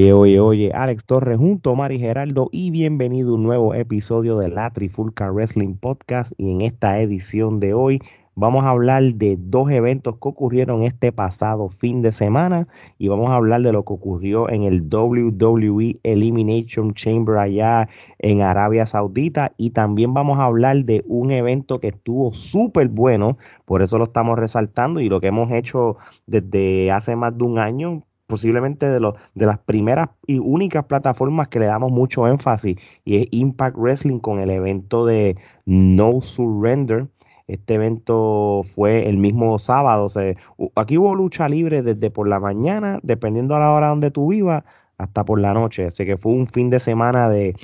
Oye, oye, oye, Alex Torres junto a Mari Geraldo y bienvenido a un nuevo episodio de la Trifulca Wrestling Podcast. Y en esta edición de hoy vamos a hablar de dos eventos que ocurrieron este pasado fin de semana y vamos a hablar de lo que ocurrió en el WWE Elimination Chamber allá en Arabia Saudita. Y también vamos a hablar de un evento que estuvo súper bueno, por eso lo estamos resaltando y lo que hemos hecho desde hace más de un año posiblemente de, los, de las primeras y únicas plataformas que le damos mucho énfasis y es Impact Wrestling con el evento de No Surrender. Este evento fue el mismo sábado. aquí hubo lucha libre desde por la mañana, dependiendo a la hora donde tú vivas, hasta por la noche. Así que fue un fin de semana de,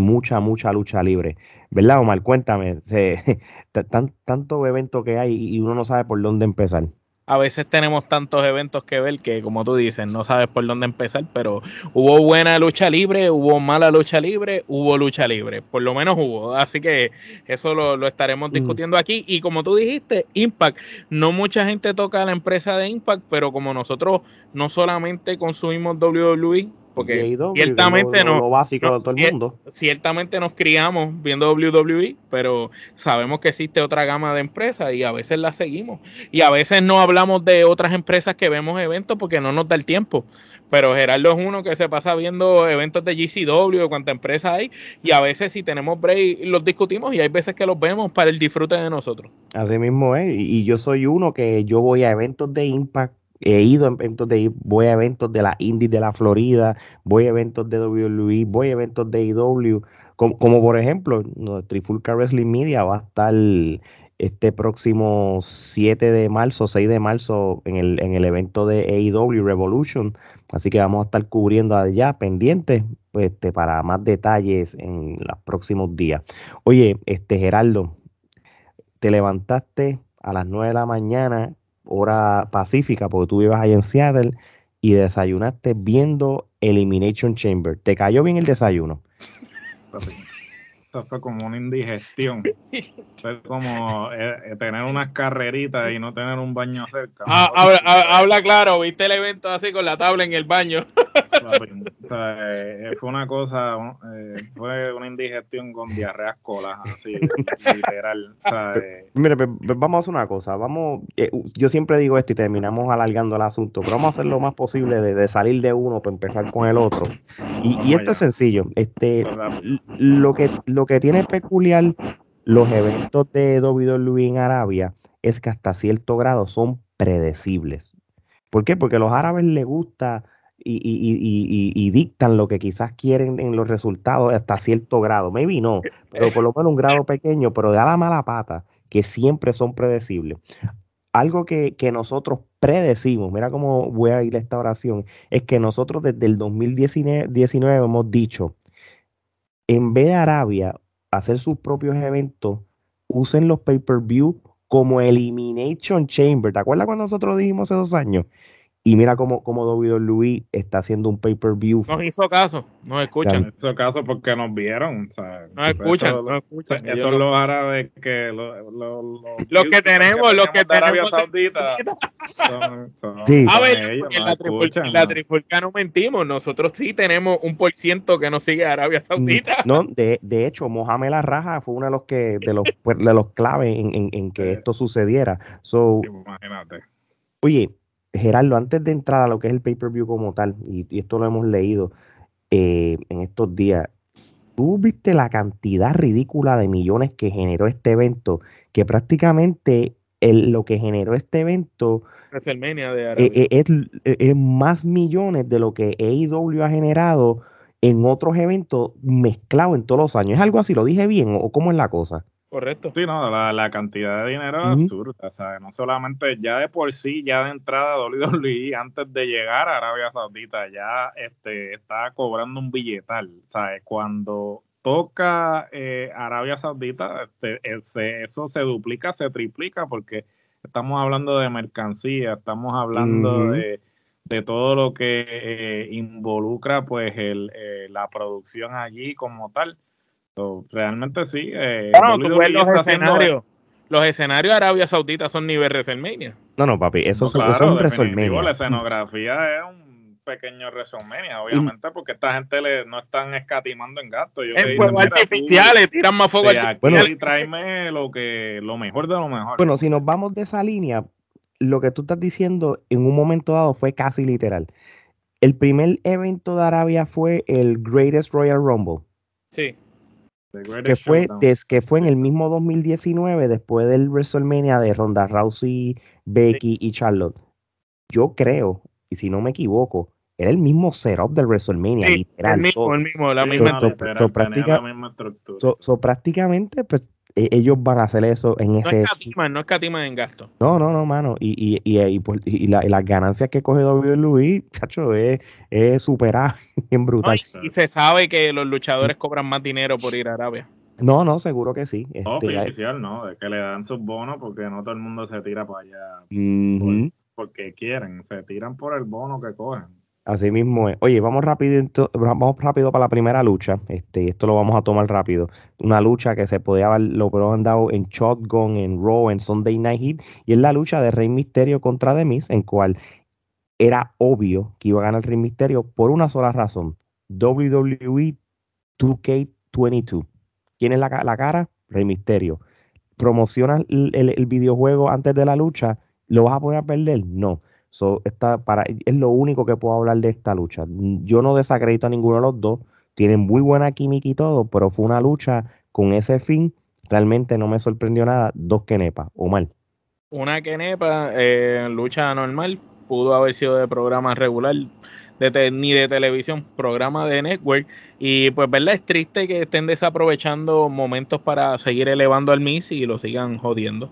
mucha, mucha lucha libre. ¿Verdad, Omar? Cuéntame, tanto evento que hay y uno no sabe por dónde empezar a veces tenemos tantos eventos que ver que, como tú dices, no sabes por dónde empezar, pero hubo buena lucha libre, hubo mala lucha libre, hubo lucha libre, por lo menos hubo. Así que eso lo, estaremos mm. discutiendo aquí. Y como tú dijiste, Impact, no mucha gente toca a la empresa de Impact, pero como nosotros no solamente consumimos WWE, porque ciertamente no, básico todo el mundo. Ciertamente nos criamos viendo WWE, pero sabemos que existe otra gama de empresas y a veces las seguimos. Y a veces no hablamos de otras empresas que vemos eventos porque no nos da el tiempo. Pero Gerardo es uno que se pasa viendo eventos de GCW, de cuánta empresa hay, y a veces si tenemos break los discutimos y hay veces que los vemos para el disfrute de nosotros. Así mismo es, y yo soy uno que yo voy a eventos de Impact He ido a eventos de voy a eventos de la Indies de la Florida, voy a eventos de WWE, voy a eventos de IW, como, por ejemplo, no, Trifulca Wrestling Media va a estar este próximo 7 de marzo, 6 de marzo en el, en el evento de AEW Revolution. Así que vamos a estar cubriendo allá pendientes pues, este, para más detalles en los próximos días. Oye, este Geraldo, te levantaste a las 9 de la mañana hora pacífica, porque tú vivas ahí en Seattle, y desayunaste viendo Elimination Chamber. ¿Te cayó bien el desayuno? Esto fue como una indigestión. Fue como eh, eh, tener unas carreritas y no tener un baño cerca. Ah, habla, claro, viste el evento así con la tabla en el baño. Eh, fue una cosa, fue una indigestión con diarreas colas, así, literal. Mire, vamos a hacer una cosa. Vamos, yo siempre digo esto y terminamos alargando el asunto, pero vamos a hacer lo más posible de, salir de uno para empezar con el otro. Y, y esto es sencillo. Este, lo que lo que tiene peculiar los eventos de WWE en Arabia es que hasta cierto grado son predecibles. ¿Por qué? Porque a los árabes les gusta y, dictan lo que quizás quieren en los resultados hasta cierto grado. Maybe no, pero por lo menos un grado pequeño, pero de a la mala pata, que siempre son predecibles. Algo que, que nosotros predecimos, mira cómo voy a ir a esta oración, es que nosotros desde el 2019 hemos dicho, en vez de Arabia hacer sus propios eventos, usen los pay-per-view como Elimination Chamber. ¿Te acuerdas cuando nosotros dijimos hace dos años? Y mira cómo, cómo Louis está haciendo un pay-per-view. Nos hizo caso, nos escuchan. Nos hizo caso porque nos vieron. nos escuchan, eso, nos escuchan. Esos son los árabes que... Lo, lo, los que tenemos, los que tenemos. Arabia Saudita. sí. A ver, en la, trifulca, no mentimos. Nosotros sí tenemos un por ciento que nos sigue Arabia Saudita. No, de, de hecho, Mohamed La Raja fue uno de los que de los, de los claves en, en, en que esto sucediera. So, Imagínate. Oye, Gerardo, antes de entrar a lo que es el pay-per-view como tal, y, esto lo hemos leído eh, en estos días, tú viste la cantidad ridícula de millones que generó este evento, que prácticamente lo que generó este evento de eh, eh, es, es, más millones de lo que AEW ha generado en otros eventos mezclados en todos los años. ¿Es algo así? ¿Lo dije bien o cómo es la cosa? Correcto. Sí, no, la, cantidad de dinero es absurda, ¿sabes? No solamente ya de por sí, ya de entrada WWE, antes de llegar a Arabia Saudita, ya este, está cobrando un billetal, ¿sabes? Cuando toca eh, Arabia Saudita, este, eso se duplica, se triplica, porque estamos hablando de mercancía, estamos hablando de, todo lo que eh, involucra pues el, eh, la producción allí como tal realmente sí. Eh, los escenarios. Los escenarios de Arabia Saudita son nivel WrestleMania. No, no, papi, eso, son, WrestleMania. La escenografía es un pequeños WrestleMania, obviamente, porque esta gente le, no están escatimando en gastos. En fuegos artificiales, tiran más fuego artificial. Bueno, y tráeme lo, que, lo mejor de lo mejor. Bueno, si nos vamos de esa línea, lo que tú estás diciendo en un momento dado fue casi literal. El primer evento de Arabia fue el Greatest Royal Rumble. Sí. Que fue, que fue en el mismo 2019, después del WrestleMania de Ronda Rousey, Becky y Charlotte. Yo creo, y si no me equivoco, era el mismo setup del WrestleMania, literal. El mismo, el mismo, la misma, estructura. prácticamente, pues ellos van a hacer eso en no ese. Escatiman, no escatiman en gasto. No, no, no, mano. Y, y, y, y, pues, las ganancias que coge WWE, chacho, es, es superar bien brutal. y, se sabe que los luchadores cobran más dinero por ir a Arabia. No, no, seguro que sí. No, este, oficial, no, de que le dan sus bonos porque no todo el mundo se tira para allá porque quieren, se tiran por el bono que cogen. Así mismo es. Oye, vamos rápido, vamos rápido para la primera lucha. Este, esto lo vamos a tomar rápido. Una lucha que se podía haber, lo han dado en Shotgun, en Raw, en Sunday Night Heat. Y es la lucha de Rey Misterio contra The Miz, en cual era obvio que iba a ganar Rey Misterio por una sola razón. WWE 2K22. ¿Quién es la, cara? Rey Misterio. ¿Promociona el, el videojuego antes de la lucha? ¿Lo vas a poder perder? No. So, para, es lo único que puedo hablar de esta lucha. Yo no desacredito a ninguno de los dos. Tienen muy buena química y todo, pero fue una lucha con ese fin. Realmente no me sorprendió nada. Dos quenepas, o mal. Una quenepa, eh, lucha normal, pudo haber sido de programa regular, de ni de televisión, programa de network. Y pues, ¿verdad? Es triste que estén desaprovechando momentos para seguir elevando al Miss y lo sigan jodiendo.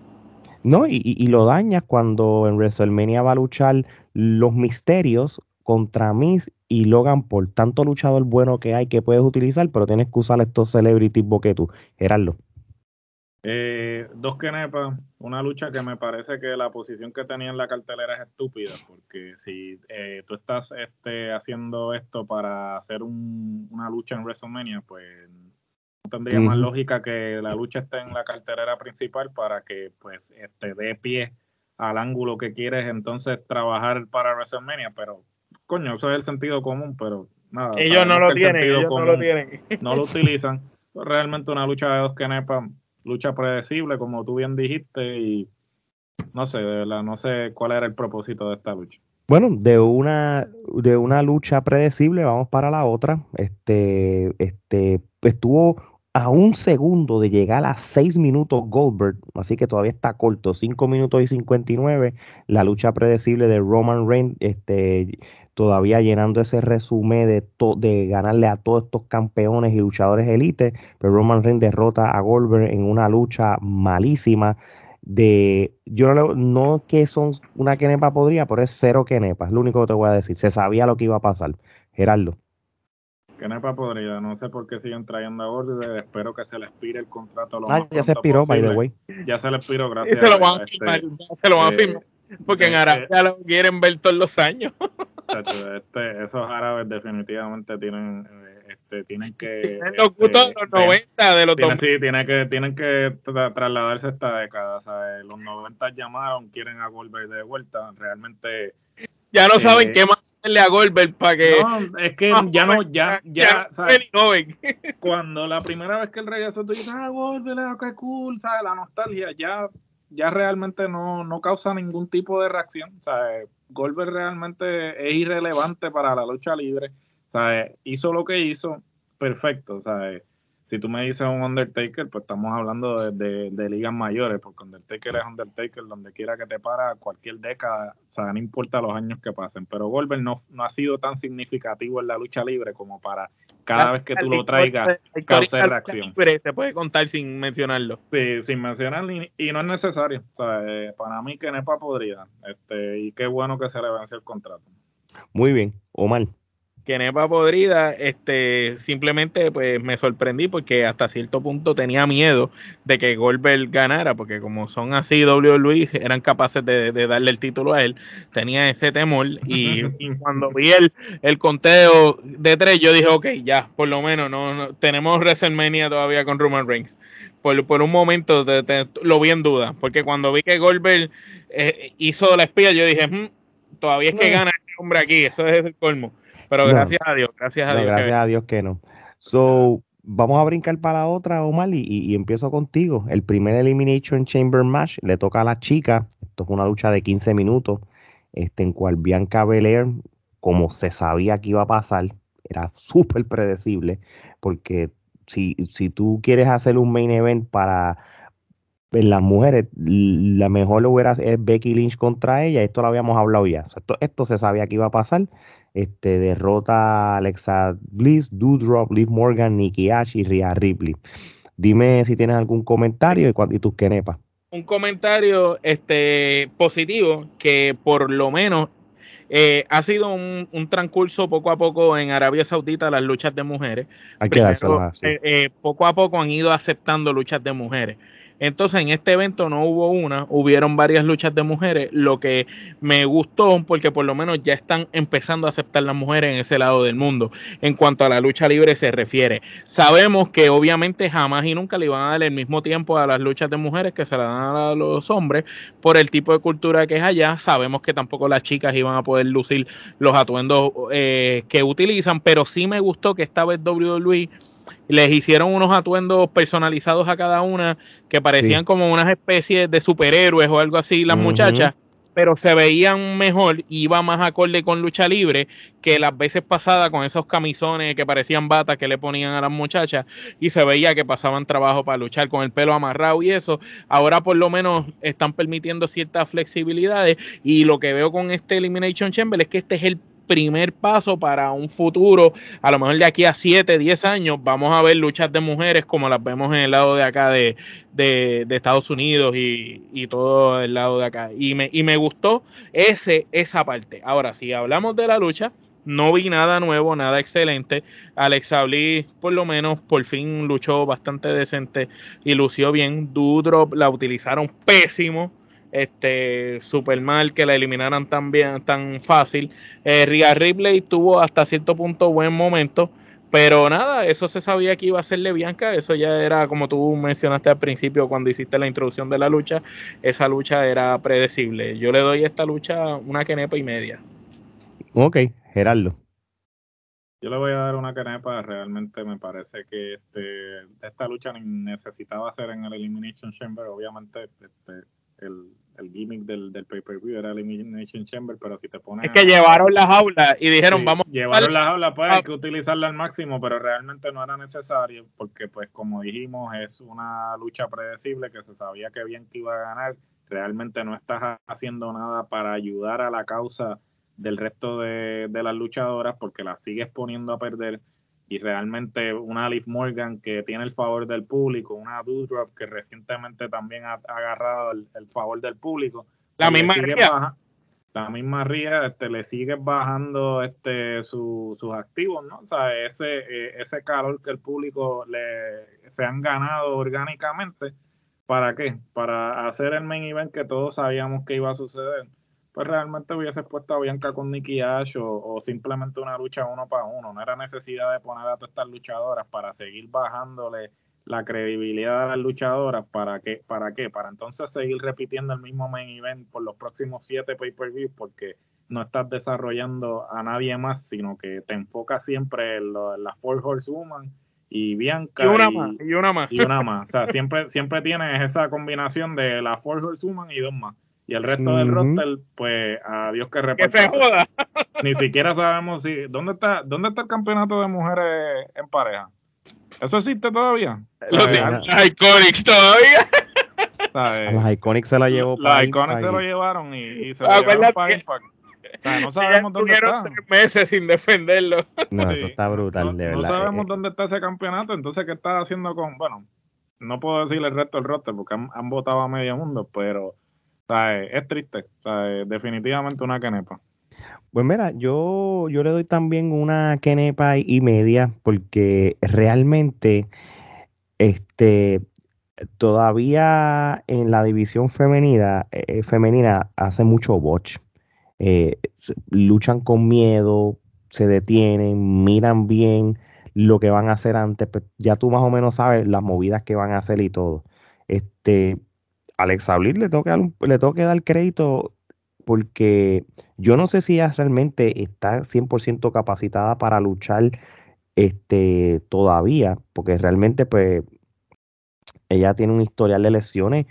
No, y, lo dañas cuando en WrestleMania va a luchar los misterios contra Miz y Logan por tanto luchador bueno que hay que puedes utilizar, pero tienes que usar estos celebrities tú, Gerardo. Eh, dos quenepas, una lucha que me parece que la posición que tenía en la cartelera es estúpida, porque si eh, tú estás este, haciendo esto para hacer una lucha en WrestleMania, pues tendría más lógica que la lucha esté en la carterera principal para que pues este dé pie al ángulo que quieres entonces trabajar para WrestleMania, pero coño, eso es el sentido común, pero nada. Ellos no lo tienen, ellos no lo tienen. No lo utilizan. Realmente una lucha de dos kenepa, lucha predecible, como tú bien dijiste, y no sé, de verdad, no sé cuál era el propósito de esta lucha. Bueno, de una, de una lucha predecible, vamos para la otra. Este, este, estuvo a un segundo de llegar a 6 minutos Goldberg, así que todavía está corto, 5 minutos y 59, la lucha predecible de Roman Reigns, este, todavía llenando ese resumen de, ganarle a todos estos campeones y luchadores elite, pero Roman Reigns derrota a Goldberg en una lucha malísima de, yo no, no que son una quenepa podría, pero es cero quenepa, es lo único que te voy a decir, se sabía lo que iba a pasar, Gerardo. Que no es para podrida, no sé por qué siguen trayendo a Goldberg, espero que se le expire el contrato. Lo ah, ya se expiró, by the way. Ya se le expiró, gracias. Y se lo van a este, firmar, se lo van a eh, firmar. Porque en este Arabia lo quieren ver todos los años. Este, esos árabes definitivamente tienen, eh, este, tienen que. los gustos de los 90, de los tienen, Sí, tienen que, tienen que trasladarse esta década. ¿sabes? Los 90 llamaron, quieren a Goldberg de vuelta. Realmente ya no saben qué más hacerle a Goldberg para que. No, es que ya no, ya, ya. cuando la primera vez que el regresó, tú dices, ah, Goldberg, ah, qué cool, ¿sabes? La nostalgia, ya, ya realmente no, no causa ningún tipo de reacción. ¿sabes? Goldberg realmente es irrelevante para la lucha libre. ¿sabes? Hizo lo que hizo, perfecto, ¿sabes? Si tú me dices un Undertaker, pues estamos hablando de, de, ligas mayores, porque Undertaker es Undertaker donde quiera que te para, cualquier década, o sea, no importa los años que pasen, pero Goldberg no, no ha sido tan significativo en la lucha libre como para cada vez que tú lo traigas causar reacción. Se puede contar sin mencionarlo. Sí, sin mencionarlo y, no es necesario. O sea, eh, para mí que Nepa podría, este, y qué bueno que se le vence el contrato. Muy bien, Omar que Nepa podrida, este, simplemente pues me sorprendí porque hasta cierto punto tenía miedo de que Goldberg ganara, porque como son así WWE, eran capaces de, darle el título a él, tenía ese temor y, cuando vi el, el, conteo de tres, yo dije, ok, ya, por lo menos no, tenemos WrestleMania todavía con Roman Reigns. Por, por un momento lo vi en duda, porque cuando vi que Goldberg eh, hizo la espía, yo dije, hmm, todavía es que gana hombre aquí, eso es el colmo. Pero gracias a Dios, gracias a Dios. Gracias a Dios que no. So, vamos a brincar para la otra, Omar, y, y, empiezo contigo. El primer Elimination Chamber Match le toca a la chica. Esto es una lucha de 15 minutos, este, en cual Bianca Belair, como se sabía que iba a pasar, era súper predecible, porque si, si tú quieres hacer un main event para las mujeres, la mejor lo hubiera es Becky Lynch contra ella, esto lo habíamos hablado ya. esto, esto, se sabía que iba a pasar. Este, derrota a Alexa Bliss, Doudrop, Liv Morgan, Nikki Ash y Rhea Ripley. Dime si tienes algún comentario y, y tus quenepas. Un comentario este, positivo que por lo menos eh, ha sido un, transcurso poco a poco en Arabia Saudita las luchas de mujeres. Hay que Primero, eh, eh, poco a poco han ido aceptando luchas de mujeres. Entonces en este evento no hubo una, hubieron varias luchas de mujeres, lo que me gustó porque por lo menos ya están empezando a aceptar las mujeres en ese lado del mundo en cuanto a la lucha libre se refiere. Sabemos que obviamente jamás y nunca le iban a dar el mismo tiempo a las luchas de mujeres que se la dan a los hombres por el tipo de cultura que es allá. Sabemos que tampoco las chicas iban a poder lucir los atuendos eh, que utilizan, pero sí me gustó que esta vez WWE les hicieron unos atuendos personalizados a cada una que parecían como unas especies de superhéroes o algo así, las muchachas, pero se veían mejor y iba más acorde con lucha libre que las veces pasadas con esos camisones que parecían batas que le ponían a las muchachas y se veía que pasaban trabajo para luchar con el pelo amarrado y eso. Ahora por lo menos están permitiendo ciertas flexibilidades y lo que veo con este Elimination Chamber es que este es el primer paso para un futuro, a lo mejor de aquí a 7, 10 años, vamos a ver luchas de mujeres como las vemos en el lado de acá de, Estados Unidos y, todo el lado de acá. Y me, y me gustó ese, esa parte. Ahora, si hablamos de la lucha, no vi nada nuevo, nada excelente. Alexa Bliss, por lo menos, por fin luchó bastante decente y lució bien. Dudrop la utilizaron pésimo este super mal que la eliminaran tan bien, tan fácil. Eh, Ria Ripley tuvo hasta cierto punto buen momento, pero nada, eso se sabía que iba a serle Bianca, eso ya era como tú mencionaste al principio cuando hiciste la introducción de la lucha, esa lucha era predecible. Yo le doy a esta lucha una quenepa y media. Ok, Gerardo. Yo le voy a dar una canepa, realmente me parece que este, esta lucha necesitaba hacer en el Elimination Chamber, obviamente este, el, el gimmick del, del pay-per-view era Elimination Chamber, pero si te pones... Es que llevaron las aulas y dijeron, vamos... Llevaron las aulas, pues hay que utilizarla al máximo, pero realmente no era necesario, porque pues como dijimos, es una lucha predecible que se sabía que bien que iba a ganar, realmente no estás haciendo nada para ayudar a la causa del resto de, de las luchadoras, porque las sigues poniendo a perder y realmente una Liv Morgan que tiene el favor del público, una Doudrop que recientemente también ha, agarrado el, favor del público. La misma Ría. la misma Ría, este, le sigue bajando este, sus activos, ¿no? O sea, ese, eh, ese calor que el público le, se han ganado orgánicamente, ¿para qué? Para hacer el main event que todos sabíamos que iba a suceder pues realmente hubiese puesto a Bianca con Nikki Ash o, simplemente una lucha uno para uno. No era necesidad de poner a todas estas luchadoras para seguir bajándole la credibilidad a las luchadoras. ¿Para qué? ¿Para qué? Para entonces seguir repitiendo el mismo main event por los próximos siete pay-per-views porque no estás desarrollando a nadie más, sino que te enfocas siempre en, las Four Horsewoman y Bianca. Y una más, y una más. Y una más. O sea, siempre, siempre tienes esa combinación de la Four Horsewoman y dos más. Y el resto del roster, pues a Dios que reparte. Que se joda. Ni siquiera sabemos si. ¿Dónde está, ¿Dónde está el campeonato de mujeres en pareja? ¿Eso existe todavía? Los Iconics todavía. ¿sabes? Los Iconics se la llevó Los Iconics se lo llevaron y, se lo llevaron para Impact. O sea, no sabemos dónde está. tres meses sin defenderlo. No, eso está brutal, no, de verdad. No sabemos dónde está ese campeonato, entonces, ¿qué está haciendo con...? Bueno, no puedo decirle el resto del roster porque han, han votado a medio mundo, pero es triste. definitivamente una quenepa. Pues mira, yo, yo le doy también una quenepa y media porque realmente este, todavía en la división femenina, eh, femenina hace mucho botch. Eh, luchan con miedo, se detienen, miran bien lo que van a hacer antes. Pues ya tú más o menos sabes las movidas que van a hacer y todo. Este, Alexa Bliss le toca, le toca dar crédito porque yo no sé si ella realmente está 100% capacitada para luchar este, todavía, porque realmente pues ella tiene un historial de lesiones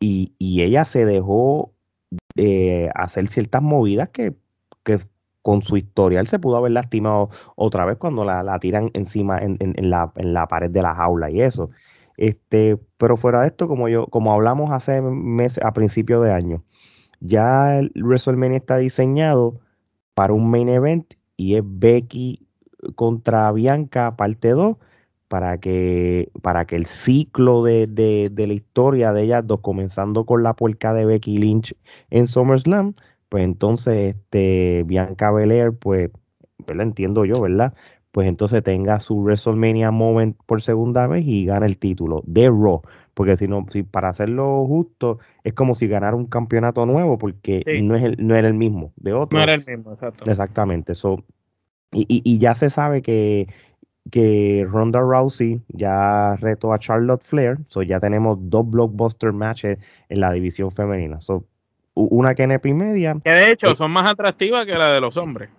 y, ella se dejó de hacer ciertas movidas que, con su historial se pudo haber lastimado otra vez cuando la, tiran encima en, la, en, la, pared de la jaula y eso. Este, pero fuera de esto, como yo, como hablamos hace meses, a principios de año, ya el WrestleMania está diseñado para un main event y es Becky contra Bianca parte 2 para que, para que el ciclo de, la historia de ellas dos, comenzando con la puerca de Becky Lynch en SummerSlam, pues entonces este, Bianca Belair, pues, lo entiendo yo, ¿verdad? Pues entonces tenga su WrestleMania moment por segunda vez y gana el título de Raw. Porque si no, si para hacerlo justo, es como si ganara un campeonato nuevo, porque no, es el, no era el mismo de otro. No era el mismo, exacto. Exactamente. So, y, y, ya se sabe que, que Ronda Rousey ya retó a Charlotte Flair. So ya tenemos dos blockbuster matches en la división femenina. So, una Kenepa y media. Que de hecho eh, son más atractivas que la de los hombres.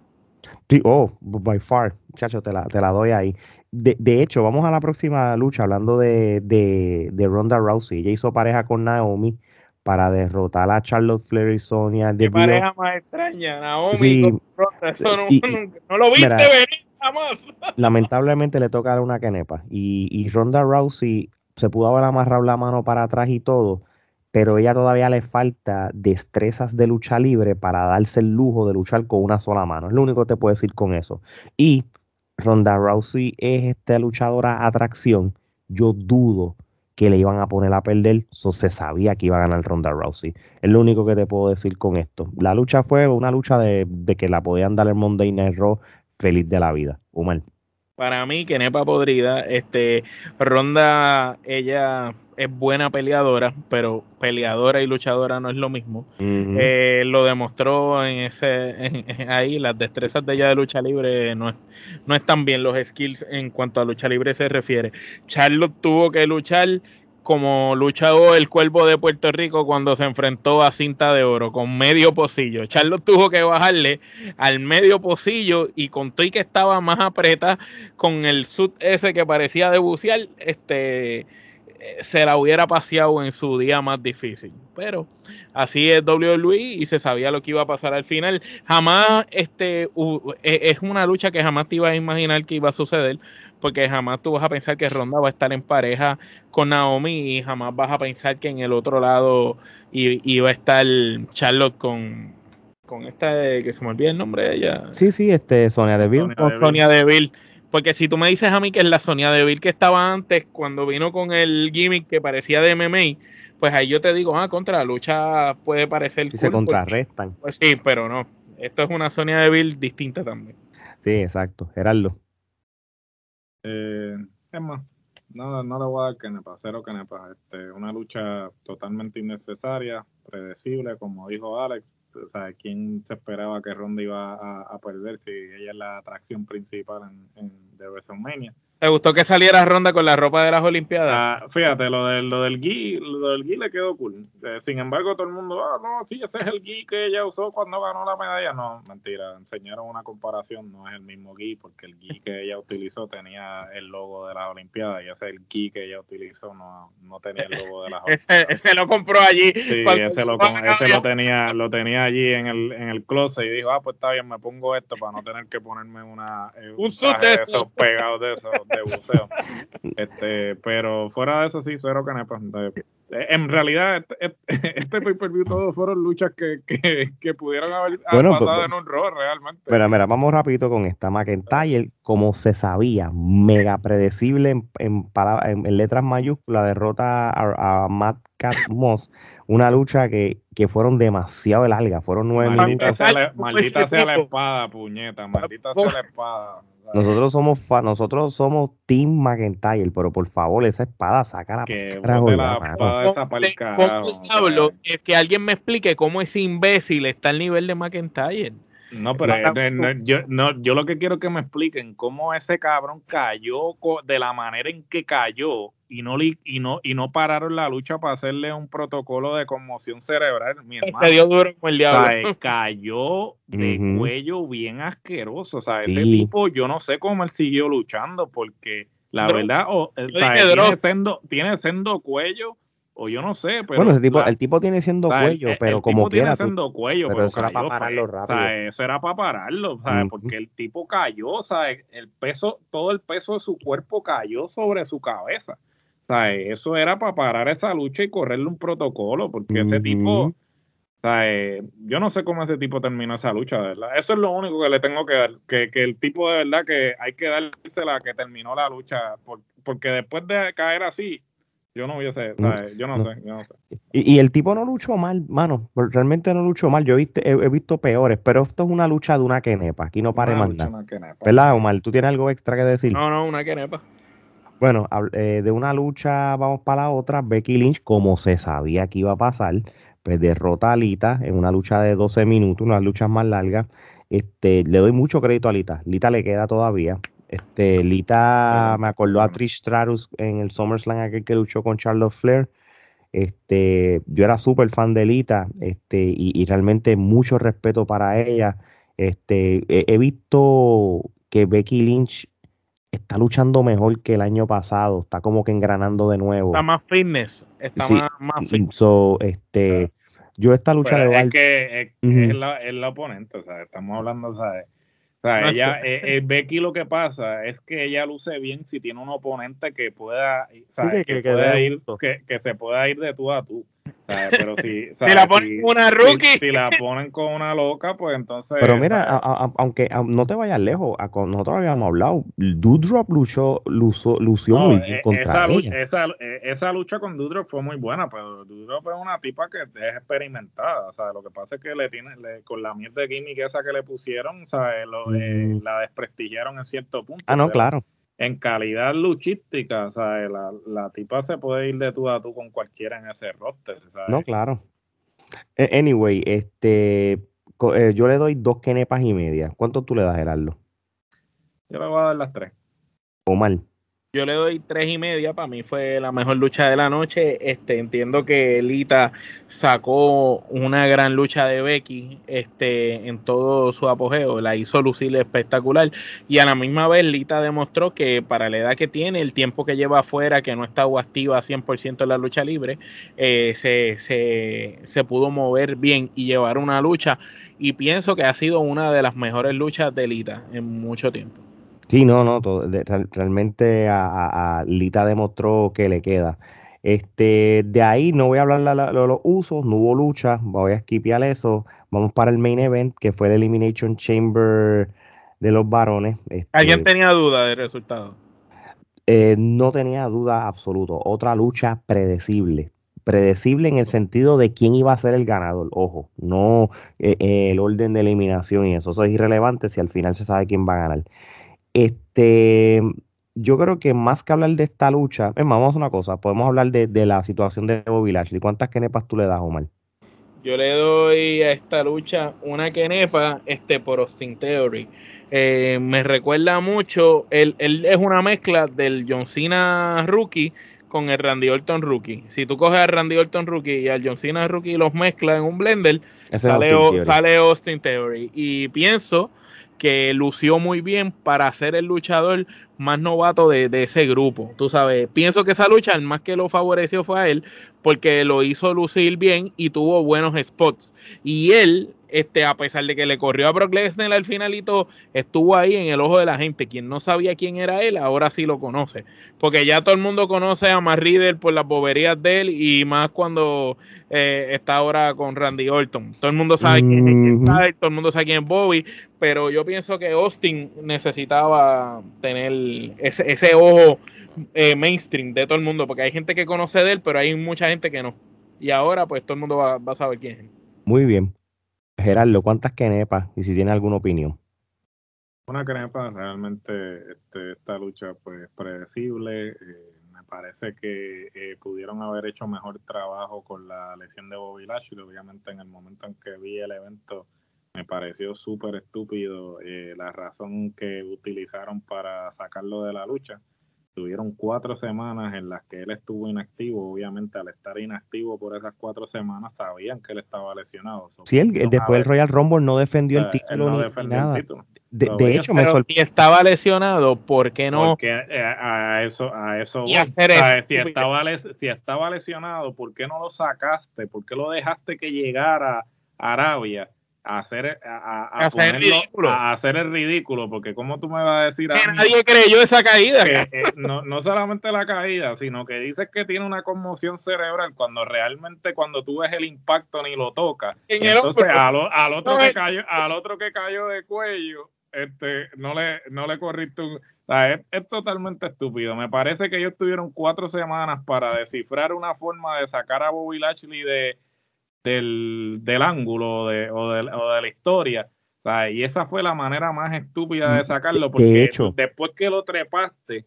Oh, by far, muchacho, te la, te la doy ahí. De, de, hecho, vamos a la próxima lucha hablando de, de, de, Ronda Rousey. Ella hizo pareja con Naomi para derrotar a Charlotte Flair y Sonia. Qué pareja más extraña, Naomi con Ronda. Eso no, lo viste venir jamás. Lamentablemente le toca una kenepa. Y, y Ronda Rousey se pudo haber amarrado la mano para atrás y todo, pero ella todavía le falta destrezas de lucha libre para darse el lujo de luchar con una sola mano. Es lo único que te puedo decir con eso. Y Ronda Rousey es esta luchadora atracción, yo dudo que le iban a poner a perder, so se sabía que iba a ganar Ronda Rousey. Es lo único que te puedo decir con esto. La lucha fue una lucha de, que la podían dar el Monday Night Raw feliz de la vida. Humar. Para mí, que nepa podrida, este, Ronda, ella es buena peleadora, pero peleadora y luchadora no es lo mismo. Eh, lo demostró en ese ahí, las destrezas de ella de lucha libre no, no están bien los skills en cuanto a lucha libre se refiere. Charlotte tuvo que luchar como luchó el cuervo de Puerto Rico cuando se enfrentó a cinta de oro con medio pocillo. Charlotte tuvo que bajarle al medio pocillo y contó y que estaba más apretada con el sud ese que parecía de bucear, este se la hubiera paseado en su día más difícil. Pero así es WWE y se sabía lo que iba a pasar al final. Jamás este e, es una lucha que jamás te iba a imaginar que iba a suceder, porque jamás tú vas a pensar que Ronda va a estar en pareja con Naomi y jamás vas a pensar que en el otro lado iba a estar Charlotte con con esta que se me olvida el nombre de ella. Sí, sí, este Sonia Deville. Con Sonia Deville porque si tú me dices a mí que es la Sonia Deville que estaba antes, cuando vino con el gimmick que parecía de MMA, pues ahí yo te digo, ah, contra la lucha puede parecer. Si se contrarrestan. Pues sí, pero no. Esto es una Sonia Deville distinta también. Sí, exacto. Gerardo. Eh, es más, no, no le voy a dar Kenepa, cero Kenepa. Este, una lucha totalmente innecesaria, predecible, como dijo Alex o sea, ¿quién se esperaba que Ronda iba a, perder si ella es la atracción principal en de WrestleMania? ¿Te gustó que saliera Ronda con la ropa de las Olimpiadas? Ah, fíjate, lo del, lo del gui, lo del gui le quedó cool. Eh, sin embargo, todo el mundo, ah, no, sí, ese es el gui que ella usó cuando ganó la medalla. No, mentira, enseñaron una comparación, no es el mismo gui, porque el gui que ella utilizó tenía el logo de las Olimpiadas y ese el gui que ella utilizó no, no tenía el logo de las Olimpiadas. ese, lo compró allí. Sí, ese, lo, ese lo, tenía, lo tenía allí en el, en el closet y dijo, ah, pues está bien, me pongo esto para no tener que ponerme una, eh, un, un de esos pegados de esos de buceo. este, pero fuera de eso sí, cero canepas. En realidad, este, este, este pay per view todos fueron luchas que, que, que pudieron haber bueno, pasado pues, en un rol realmente. Pero mira, vamos rapidito con esta. McIntyre, como se sabía, mega predecible en, en, en, letras mayúsculas, derrota a, Matt Cat Moss. Una lucha que, que fueron demasiado largas, fueron nueve minutos. maldita sea la espada, puñeta, maldita sea la espada. Nosotros somos nosotros somos Team McIntyre, pero por favor, esa espada saca la que la espada esa para es que alguien me explique cómo ese imbécil está al nivel de McIntyre. No, pero yo, no, yo lo que quiero que me expliquen cómo ese cabrón cayó de la manera en que cayó y no, y no, y no pararon la lucha para hacerle un protocolo de conmoción cerebral. Mi Se dio duro como el diablo. cayó de cuello bien asqueroso. O sea, ese tipo, yo no sé cómo él siguió luchando porque la verdad, tiene, sendo, tiene sendo cuello o yo no sé, pero... Bueno, ese tipo, el tipo tiene siendo cuello, pero como quiera... Tiene siendo cuello, pero, eso era para pararlo rápido. eso era para pararlo, ¿sabes? Porque el tipo cayó, ¿sabes? El peso, todo el peso de su cuerpo cayó sobre su cabeza. ¿Sabes? Eso era para parar esa lucha y correrle un protocolo, porque ese tipo... ¿sabes? Yo no sé cómo ese tipo terminó esa lucha, ¿verdad? Eso es lo único que le tengo que dar, que, que el tipo de verdad que hay que dársela que terminó la lucha, porque después de caer así, yo no hubiese, mm, yo no, sé, yo no sé. Y, el tipo no luchó mal, mano, realmente no luchó mal. Yo he visto, he, visto peores, pero esto es una lucha de una quenepa. Aquí no pare más nada. ¿Verdad, Omar? ¿Tú tienes algo extra que decir? No, no, una quenepa. Bueno, eh, de una lucha vamos para la otra. Becky Lynch, como se sabía que iba a pasar, pues derrota a Alita en una lucha de 12 minutos, una lucha más larga. Este, le doy mucho crédito a Alita. Lita le queda todavía. Este, Lita me acordó a Trish Stratus en el SummerSlam aquel que luchó con Charlotte Flair. Este, yo era súper fan de Lita este, y, realmente mucho respeto para ella. Este, he, visto que Becky Lynch está luchando mejor que el año pasado, está como que engranando de nuevo. Está más fitness, está más, más fitness. este, yo esta lucha de es que es, la, es, la, oponente, o sea, estamos hablando, ¿sabes? O sea, ella, eh, eh, Becky lo que pasa es que ella luce bien si tiene un oponente que pueda, ¿sabes? que, ir, que, se pueda ir de tú a tú. Pero si, si la ponen con una rookie. Si, la ponen con una loca, pues entonces. Pero mira, aunque no te vayas lejos, nosotros habíamos hablado. Doudrop luchó, lució muy bien e, contra esa ella. Lucha, esa, e, esa, lucha con Doudrop fue muy buena, pero Doudrop es una tipa que es experimentada. O sea, lo que pasa es que le tiene, con la mierda de gimmick esa que le pusieron, ¿sabes? Lo, eh, la desprestigiaron en cierto punto. Ah, no, claro en calidad luchística, ¿sabes? La, la tipa se puede ir de tú a tú con cualquiera en ese roster, ¿sabes? No, claro. Anyway, este, eh, yo le doy dos kenepas y media. ¿Cuánto tú le das, Gerardo? Yo le voy a dar las tres. O mal. Yo le doy tres y media, para mí fue la mejor lucha de la noche. Este, entiendo que Lita sacó una gran lucha de Becky este, en todo su apogeo, la hizo lucir espectacular y a la misma vez Lita demostró que para la edad que tiene, el tiempo que lleva afuera, que no está activa 100% en la lucha libre, eh, se, se, se pudo mover bien y llevar una lucha y pienso que ha sido una de las mejores luchas de Lita en mucho tiempo. Sí, no, no, realmente a, Lita demostró que le queda. Este, de ahí no voy a hablar de los usos, no hubo lucha, voy a skipear eso. Vamos para el main event, que fue el Elimination Chamber de los varones. ¿Alguien este tenía duda del resultado? Eh, no tenía duda absoluto. Otra lucha predecible. Predecible en el sentido de quién iba a ser el ganador. Ojo, no eh, eh, el orden de eliminación y eso. Eso es irrelevante si al final se sabe quién va a ganar. Este, yo creo que más que hablar de esta lucha, es más, vamos a hacer una cosa, podemos hablar de, la situación de Bobby Lashley. ¿Cuántas kenepas tú le das, Omar? Yo le doy a esta lucha una kenepa este, por Austin Theory. Eh, me recuerda mucho, él, es una mezcla del John Cena rookie con el Randy Orton rookie. Si tú coges al Randy Orton rookie y al John Cena rookie y los mezclas en un blender, sale, sale Austin Theory. Y pienso que lució muy bien para ser el luchador más novato de, ese grupo. Tú sabes, pienso que esa lucha, más que lo favoreció fue a él, porque lo hizo lucir bien y tuvo buenos spots. Y él este, a pesar de que le corrió a Brock Lesnar al finalito, estuvo ahí en el ojo de la gente. Quien no sabía quién era él, ahora sí lo conoce. Porque ya todo el mundo conoce a Matt Riddle por las boberías de él y más cuando eh, está ahora con Randy Orton. Todo el mundo sabe quién es todo el mundo sabe quién es Bobby, pero yo pienso que Austin necesitaba tener ese, ese ojo eh, mainstream de todo el mundo, porque hay gente que conoce de él, pero hay mucha gente que no. Y ahora pues todo el mundo va, va a saber quién es. Muy bien. Gerardo, ¿cuántas kenepas? Y si tiene alguna opinión. Una kenepa, realmente este, esta lucha pues predecible. Eh, me parece que eh, pudieron haber hecho mejor trabajo con la lesión de Bobby Lashley. Obviamente en el momento en que vi el evento me pareció súper estúpido eh, la razón que utilizaron para sacarlo de la lucha. Tuvieron cuatro semanas en las que él estuvo inactivo. Obviamente, al estar inactivo por esas cuatro semanas, sabían que él estaba lesionado. Sí, él, después del Royal Rumble no defendió el título ni, nada. De, hecho, me Si estaba lesionado, ¿por qué no? Porque eh, a eso, a eso. si, estaba si estaba lesionado, ¿por qué no lo sacaste? ¿Por qué lo dejaste que llegara a Arabia? A hacer, a, hacer, el ridículo. a hacer el ridículo, porque como tú me vas a decir que nadie creyó esa caída. Eh, no, no solamente la caída, sino que dices que tiene una conmoción cerebral cuando realmente cuando tú ves el impacto ni lo tocas. Entonces al, otro que cayó, al otro que cayó de cuello, este, no le, no le corriste un, es, es, totalmente estúpido. Me parece que ellos tuvieron cuatro semanas para descifrar una forma de sacar a Bobby Lashley de del, del ángulo de, o, de, o, de, la historia. Y esa fue la manera más estúpida de mm, sacarlo, porque después que lo trepaste,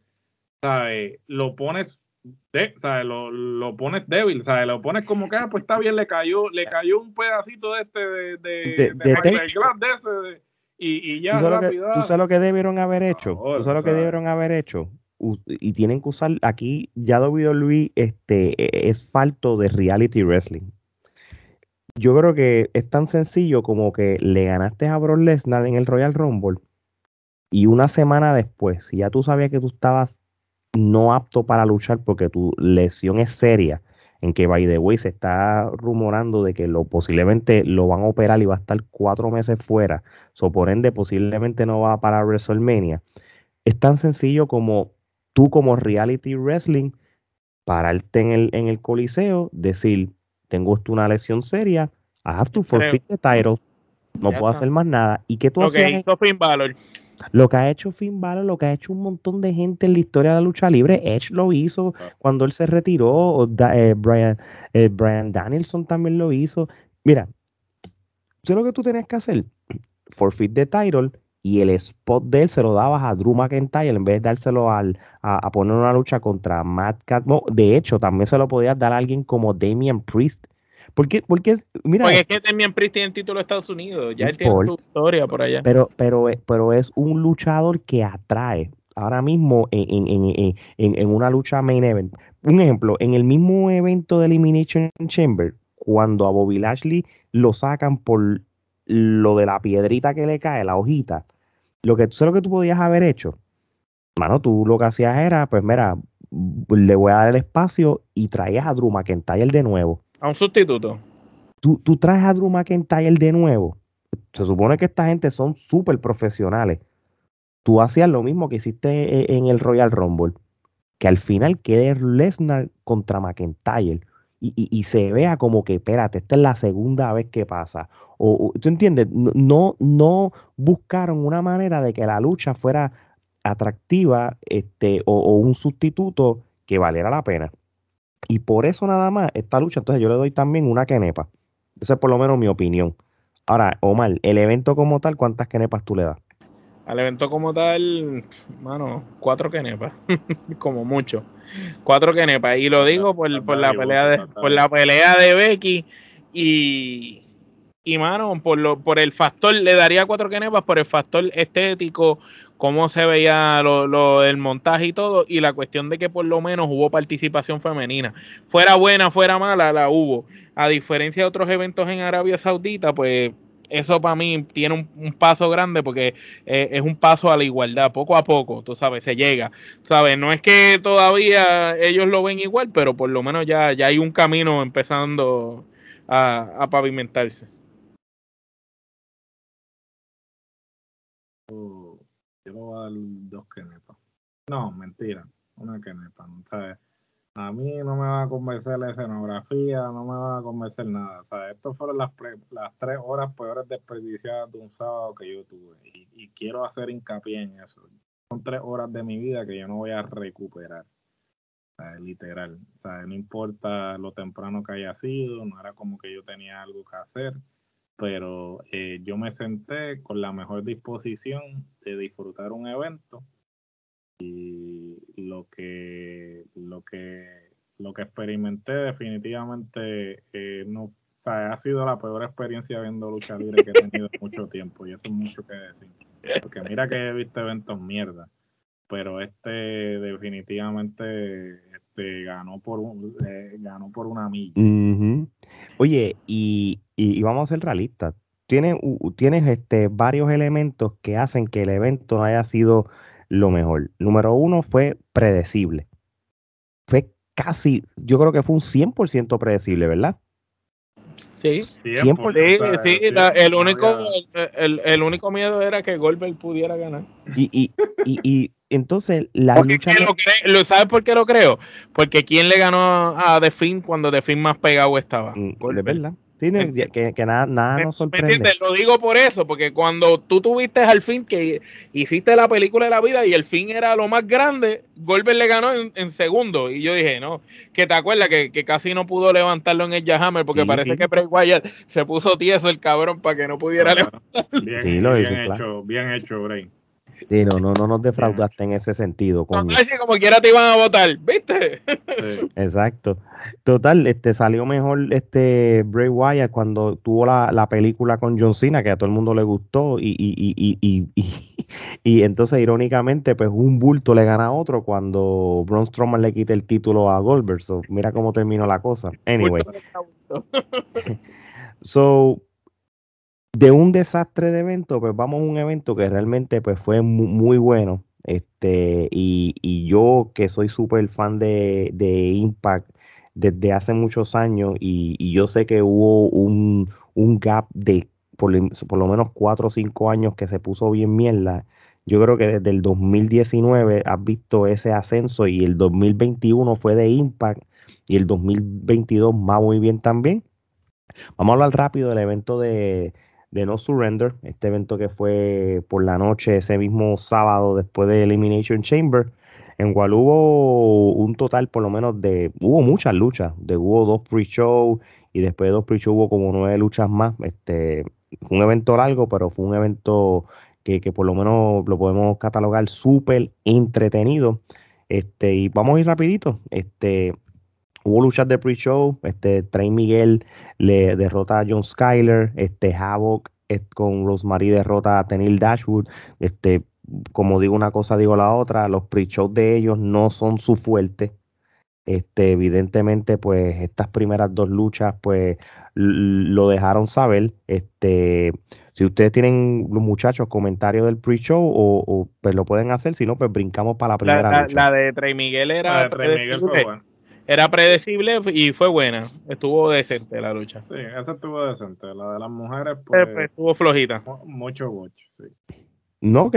¿sabes? lo pones de, Lo, lo, pones débil, ¿sabes? Lo pones como que, ah, pues está bien, le cayó, le cayó un pedacito de este de, de, de, y, y, ya ¿Tú sabes, lo que, ¿Tú sabes lo que debieron haber hecho? ¿Tú sabes lo que debieron haber hecho? y tienen que usar aquí ya Luis este e, es falto de reality wrestling yo creo que es tan sencillo como que le ganaste a Brock Lesnar en el Royal Rumble y una semana después, si ya tú sabías que tú estabas no apto para luchar porque tu lesión es seria, en que by the way se está rumorando de que lo posiblemente lo van a operar y va a estar cuatro meses fuera, so por ende posiblemente no va para WrestleMania. Es tan sencillo como tú como reality wrestling pararte en el, en el coliseo, decir, tengo una lesión seria, I have to forfeit the title, no puedo hacer más nada. ¿Y qué tú lo Que hizo Finn Balor. Lo que ha hecho Finn Balor, lo que ha hecho un montón de gente en la historia de la lucha libre, Edge lo hizo ah. cuando él se retiró, eh, Brian, eh, Brian Danielson también lo hizo. Mira, ¿qué lo que tú tenías que hacer? Forfeit the title y el spot de él se lo dabas a Drew McIntyre en vez de dárselo al, a, poner una lucha contra Matt Cat. de hecho, también se lo podías dar a alguien como Damian Priest. Porque, porque mira, porque es que Damian Priest tiene el título de Estados Unidos, ya él tiene su historia por allá. Pero, pero, pero es un luchador que atrae. Ahora mismo en, en, en, en una lucha main event. Un ejemplo, en el mismo evento de Elimination Chamber, cuando a Bobby Lashley lo sacan por lo de la piedrita que le cae, la hojita, lo que tú sabes lo que tú podías haber hecho, mano, tú lo que hacías era, pues mira, le voy a dar el espacio y traías a Drew McIntyre de nuevo. A un sustituto. Tú, tú traes a Drew McIntyre de nuevo. Se supone que esta gente son súper profesionales. Tú hacías lo mismo que hiciste en el Royal Rumble. Que al final quede Lesnar contra McIntyre. Y, se vea como que, espérate, esta es la segunda vez que pasa. O, ¿Tú entiendes? No, no buscaron una manera de que la lucha fuera atractiva este, o, un sustituto que valiera la pena. Y por eso nada más, esta lucha, entonces yo le doy también una quenepa. Esa es por lo menos mi opinión. Ahora, Omar, el evento como tal, ¿cuántas quenepas tú le das? Al evento como tal, mano, cuatro quenepas, como mucho. Cuatro quenepas. Y lo digo por, por la pelea de, por la pelea de Becky y, y mano, por, lo, por el factor, le daría cuatro quenepas por el factor estético, cómo se veía lo, lo, el montaje y todo, y la cuestión de que por lo menos hubo participación femenina. Fuera buena, fuera mala, la hubo. A diferencia de otros eventos en Arabia Saudita, pues eso para mí tiene un, paso grande porque eh, es un paso a la igualdad, poco a poco, tú sabes, se llega. ¿Sabes? No es que todavía ellos lo ven igual, pero por lo menos ya, ya hay un camino empezando a, pavimentarse. yo voy a. No, mentira, una quenepa. ¿sabes? A mí no me va a convencer la escenografía, no me va a convencer nada. O sea, estas fueron las, las tres horas peores desperdiciadas de un sábado que yo tuve. Y, y, quiero hacer hincapié en eso. Son tres horas de mi vida que yo no voy a recuperar. Literal. O sea, no importa lo temprano que haya sido, no era como que yo tenía algo que hacer pero eh, yo me senté con la mejor disposición de disfrutar un evento y lo que lo que lo que experimenté definitivamente eh, no sea, ha sido la peor experiencia viendo lucha libre que he tenido mucho tiempo y eso es mucho que decir. Porque mira que he visto eventos mierda, pero este definitivamente este, ganó por un, eh, ganó por una milla. Oye, y, y, vamos a ser realistas. Tienes, tienes este, varios elementos que hacen que el evento haya sido lo mejor. Número uno fue predecible. Fue casi, yo creo que fue un 100% predecible, ¿verdad? Sí, 100%. sí, el, único, el, único miedo era que Goldberg pudiera ganar. Y, y, y, entonces la lucha. Lo ¿Sabes por qué lo creo? Porque ¿quién le ganó a The Finn cuando The Finn más pegado estaba? Mm, de verdad. Sí, que, que, nada, nada nos sorprende. Lo digo por eso, porque cuando tú tuviste al fin que hiciste la película de la vida y el fin era lo más grande, Goldberg le ganó en, segundo. Y yo dije, no, que te acuerdas que, casi no pudo levantarlo en el Jahammer porque parece que Bray Wyatt se puso tieso el cabrón para que no pudiera levantarlo. Bien, sí, lo bien hecho, bien hecho, Bray. Sí, no, no, no nos defraudaste en ese sentido. Con... No, como quiera te iban a votar, ¿viste? Exacto. Total, este salió mejor este Bray Wyatt cuando tuvo la, película con John Cena, que a todo el mundo le gustó, y, y, y, y, y entonces irónicamente, pues un bulto le gana a otro cuando Braun Strowman le quita el título a Goldberg. So, mira cómo terminó la cosa. Anyway. so, de un desastre de evento, pues vamos a un evento que realmente pues fue muy, bueno. Este, y, y, yo que soy súper fan de, de, Impact desde hace muchos años y, y yo sé que hubo un, un gap de por, por, lo menos cuatro o cinco años que se puso bien mierda. Yo creo que desde el 2019 has visto ese ascenso y el 2021 fue de Impact y el 2022 va muy bien también. Vamos a hablar rápido del evento de, de No Surrender, este evento que fue por la noche ese mismo sábado después de Elimination Chamber, en cual hubo un total por lo menos de, hubo muchas luchas, de hubo dos pre-show y después de dos pre-show hubo como nueve luchas más, este, fue un evento largo, pero fue un evento que, que por lo menos lo podemos catalogar súper entretenido, este, y vamos a ir rapidito, este, hubo luchas de pre-show, este, Trey Miguel le derrota a John Skyler, este, Havoc eh, con Rosemary derrota a Tenil Dashwood, este, como digo una cosa, digo la otra, los pre-shows de ellos no son su fuerte, este, evidentemente, pues estas primeras dos luchas, pues lo dejaron saber. Este, si ustedes tienen los muchachos comentarios del pre-show o, pues lo pueden hacer, si no, pues brincamos para la primera la, lucha. La de Trey Miguel era era predecible y fue buena. Estuvo decente la lucha. Sí, esa estuvo decente. La de las mujeres, pues. pues estuvo flojita. Mucho bocho, sí. No, ok.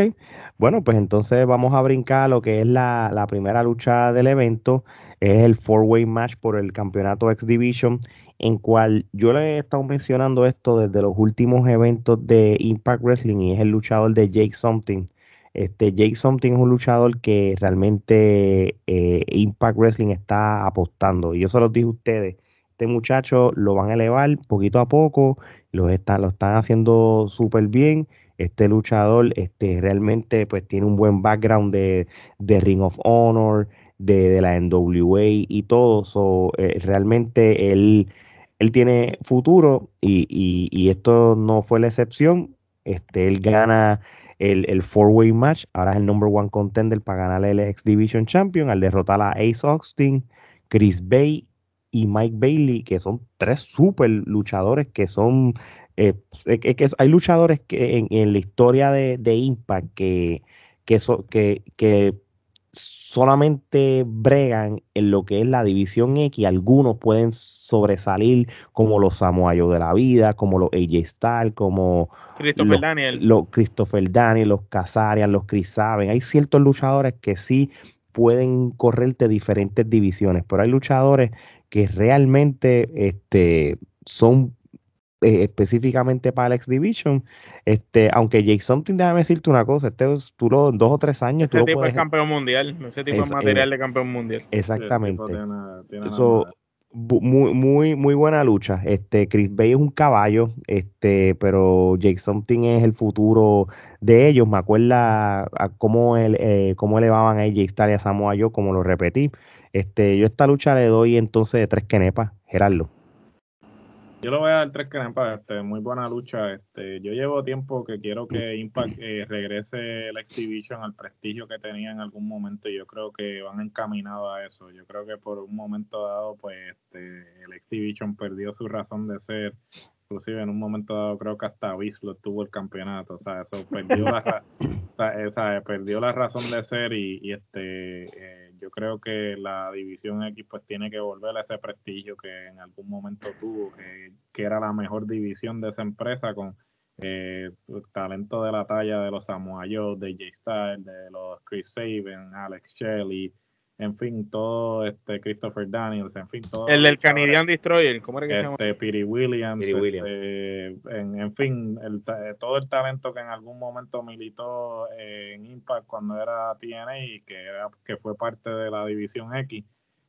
Bueno, pues entonces vamos a brincar a lo que es la, la primera lucha del evento. Es el four-way match por el campeonato X Division, en cual yo le he estado mencionando esto desde los últimos eventos de Impact Wrestling y es el luchador de Jake Something. Este, Jake Something es un luchador que realmente eh, Impact Wrestling está apostando. Y yo se los dije a ustedes, este muchacho lo van a elevar poquito a poco, lo, está, lo están haciendo súper bien. Este luchador este, realmente pues, tiene un buen background de, Ring of Honor, de, la NWA y todo. So, eh, realmente él, él tiene futuro y, y, esto no fue la excepción. Este, él gana el, el four-way match. Ahora es el number one contender para ganar el X Division Champion al derrotar a Ace Austin, Chris Bay y Mike Bailey, que son tres super luchadores que son. Eh, que hay luchadores que en, la historia de, de Impact que, que, que, que solamente bregan en lo que es la división X. Algunos pueden sobresalir como los Samoayos de la vida, como los AJ Styles, como Christopher los, Daniel. Los Christopher Daniel, los Casarian, los Chris Saben. Hay ciertos luchadores que sí pueden correrte diferentes divisiones, pero hay luchadores que realmente este, son eh, específicamente para el X Division. Este, aunque Jake Something, déjame decirte una cosa, este tú lo, dos o tres años. Ese tipo es campeón mundial, ese tipo es, material de campeón mundial. Exactamente. muy, muy, muy buena lucha. Este, Chris Bay es un caballo, este, pero Jake Something es el futuro de ellos. Me acuerda a cómo, el, eh, cómo elevaban a AJ Styles y a Samoa Joe, como lo repetí. Este, yo esta lucha le doy entonces de tres quenepas, Gerardo. Yo le voy a dar tres canepas, este, muy buena lucha. Este, yo llevo tiempo que quiero que Impact eh, regrese el Exhibition al prestigio que tenía en algún momento y yo creo que van encaminados a eso. Yo creo que por un momento dado, pues este, el Exhibition perdió su razón de ser. Inclusive en un momento dado creo que hasta Bislo tuvo el campeonato. O sea, eso perdió la, o perdió la razón de ser y, y este... Eh, yo creo que la división X pues tiene que volver a ese prestigio que en algún momento tuvo, que, era la mejor división de esa empresa con eh, talento de la talla de los Samoa Joe, de J Styles, de los Chris Saban, Alex Shelley, en fin, todo este Christopher Daniels, en fin, todo. El del Canadian Destroyer, ¿cómo era que se llama? Este, Piri Williams, este, en, fin, el, todo el talento que en algún momento militó en Impact cuando era TNA y que, era, que fue parte de la División X.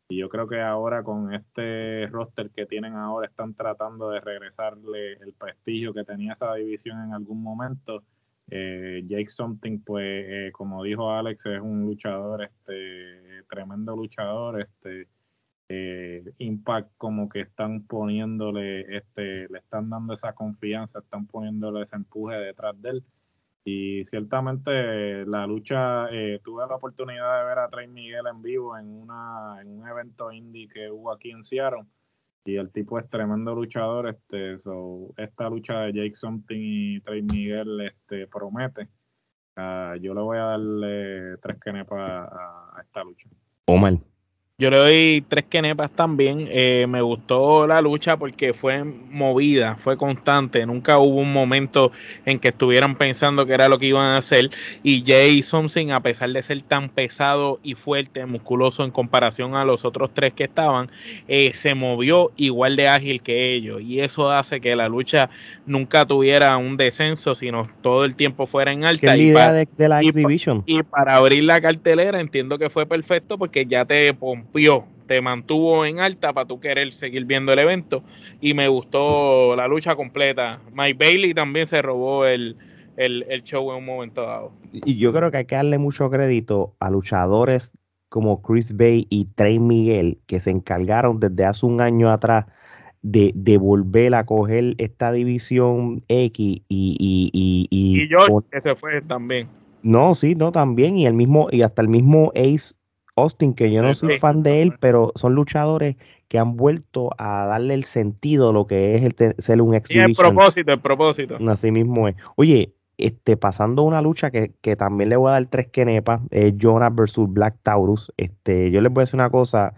Y yo creo que ahora con este roster que tienen ahora están tratando de regresarle el prestigio que tenía esa división en algún momento eh, Jake Something, pues, eh, como dijo Alex, es un luchador, este, tremendo luchador, este, eh, Impact como que están poniéndole, este, le están dando esa confianza, están poniéndole ese empuje detrás de él. Y ciertamente la lucha, tuve la oportunidad de ver a Trey Miguel en vivo en, una, en un evento indie que hubo aquí en Seattle y el tipo es tremendo luchador, este, esta lucha de Jake Something y Trey Miguel este, promete. Uh, yo le voy a darle tres kenepas a, a esta lucha. Omar. Yo le doy tres kenepas también. Eh, me gustó la lucha porque fue movida, fue constante. Nunca hubo un momento en que estuvieran pensando que era lo que iban a hacer. Y Jay Something, a pesar de ser tan pesado y fuerte, musculoso en comparación a los otros tres que estaban, eh, se movió igual de ágil que ellos. Y eso hace que la lucha nunca tuviera un descenso, sino todo el tiempo fuera en alta. y para, de, la exhibition. Y para abrir la cartelera entiendo que fue perfecto porque ya te te mantuvo en alta para tú querer seguir viendo el evento y me gustó la lucha completa. Mike Bailey también se robó el, show en un momento dado. Y yo creo que hay que darle mucho crédito a luchadores como Chris Bay y Trey Miguel que se encargaron desde hace un año atrás de, volver a coger esta división X y... Y, y, y, George, que se fue también. No, sí, no, también. Y el mismo, y hasta el mismo Ace Austin, que yo no soy fan de él, pero son luchadores que han vuelto a darle el sentido a lo que es el ser un exhibition. el propósito, el propósito. Así mismo es. Oye, este, pasando una lucha que, que también le voy a dar tres quenepas, es Jonas versus Black Taurus. Este, yo les voy a decir una cosa,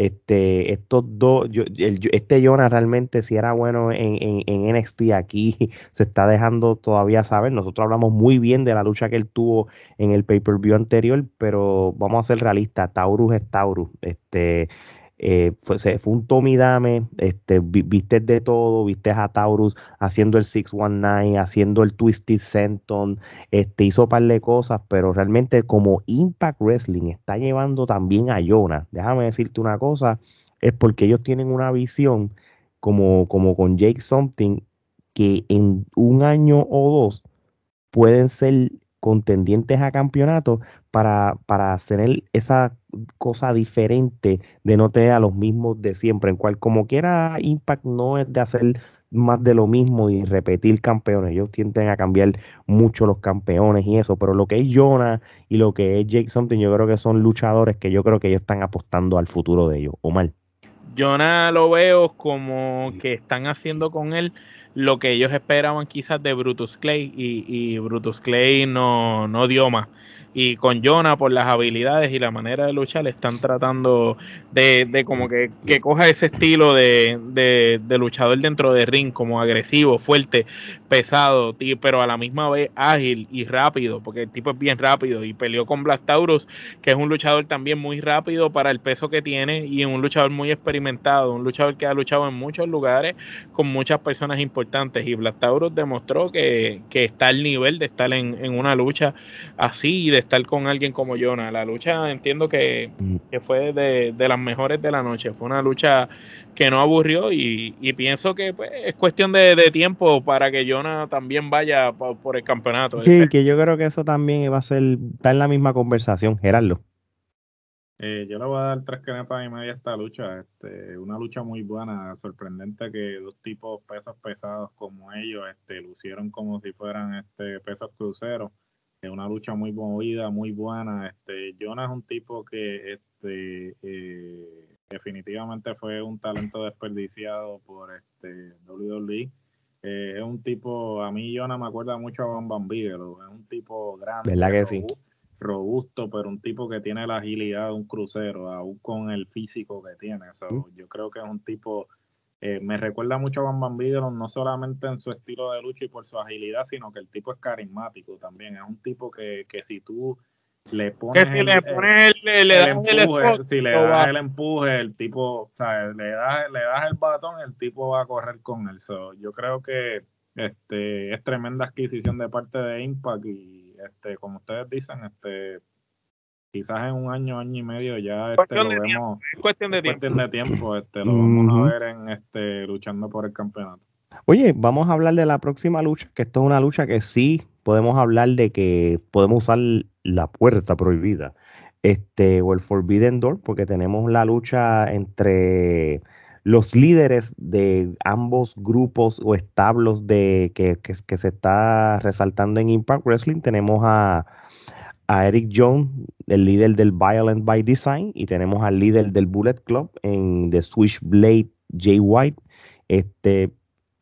este, estos dos, yo, este Jonah realmente si era bueno en, en, NXT aquí, se está dejando todavía saber. Nosotros hablamos muy bien de la lucha que él tuvo en el pay-per-view anterior, pero vamos a ser realistas, Taurus es Taurus. Este, eh, fue, fue, un Tommy Dame, este, viste de todo, viste a Taurus haciendo el 619, haciendo el Twisted Senton, este, hizo un par de cosas, pero realmente como Impact Wrestling está llevando también a Jonah, déjame decirte una cosa, es porque ellos tienen una visión como, como con Jake Something, que en un año o dos pueden ser contendientes a campeonato para, para hacer esa cosa diferente de no tener a los mismos de siempre, en cual como quiera Impact no es de hacer más de lo mismo y repetir campeones, ellos tienden a cambiar mucho los campeones y eso, pero lo que es Jonah y lo que es Jake Something, yo creo que son luchadores que yo creo que ellos están apostando al futuro de ellos, Omar. Jonah lo veo como que están haciendo con él lo que ellos esperaban quizás de Brutus Clay y, y Brutus Clay no, no dio más y con Jonah por las habilidades y la manera de luchar están tratando de, de como que, que, coja ese estilo de, de, luchador dentro de ring como agresivo, fuerte, pesado, pero a la misma vez ágil y rápido, porque el tipo es bien rápido y peleó con Black Taurus, que es un luchador también muy rápido para el peso que tiene y un luchador muy experimentado, un luchador que ha luchado en muchos lugares con muchas personas importantes. Y Black Taurus demostró que, que está al nivel de estar en, en una lucha así y de estar con alguien como Jonah. La lucha entiendo que, mm. fue de, las mejores de la noche. Fue una lucha que no aburrió y, pienso que pues, es cuestión de, tiempo para que Jonah también vaya por, el campeonato. Sí, que yo creo que eso también va a ser, está en la misma conversación, Gerardo. Eh, yo le voy a dar tres canepas y media a esta lucha. Este, una lucha muy buena, sorprendente que dos tipos pesos pesados como ellos este, lucieron como si fueran este, pesos cruceros. Es una lucha muy movida, muy buena. Este, Jonah es un tipo que este, eh, definitivamente fue un talento desperdiciado por este, WWE. Eh, es un tipo, a mí Jonah me acuerda mucho a Bam Bam es un tipo grande. ¿Verdad que sí? robusto, pero un tipo que tiene la agilidad de un crucero, aún con el físico que tiene. Yo creo que es un tipo, eh, me recuerda mucho a Van Van no solamente en su estilo de lucha y por su agilidad, sino que el tipo es carismático también. Es un tipo que, que si tú le pones, si el, le pones el, le das el empuje, si le das el empuje, el tipo, o sea, le das, le das el batón, el tipo va a correr con él. yo creo que este es tremenda adquisición de parte de Impact y este, como ustedes dicen, este, quizás en un año, año y medio ya este, lo vemos. cuestión de tiempo. de tiempo, este, lo vamos a ver en este, luchando por el campeonato. Oye, vamos a hablar de la próxima lucha, que esto es una lucha que sí podemos hablar de que podemos usar la puerta prohibida, este, o el Forbidden Door, porque tenemos la lucha entre los líderes de ambos grupos o establos de que, que, se está resaltando en Impact Wrestling. Tenemos a, a, Eric Jones, el líder del Violent by Design, y tenemos al líder del Bullet Club en The Switchblade, Jay White. Este,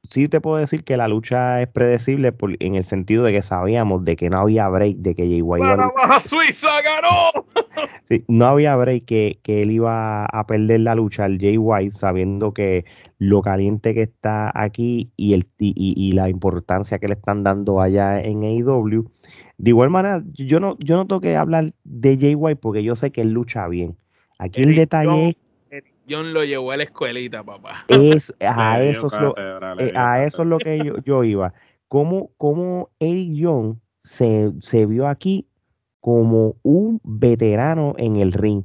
sí te puedo decir que la lucha es predecible en el sentido de que sabíamos de que no había break, de que Jay White... ¡Baja Suiza ganó! sí, no había break que, que, él iba a perder la lucha al Jay White sabiendo que lo caliente que está aquí y, el, y, la importancia que le están dando allá en AEW. De igual manera, yo no, yo no tengo que hablar de Jay White porque yo sé que él lucha bien. Aquí el detalle es John lo llevó a la escuelita, papá. Es, a, eso es lo, eh, a eso es lo que yo, yo iba. ¿Cómo, cómo Eric John se, se vio aquí como un veterano en el ring?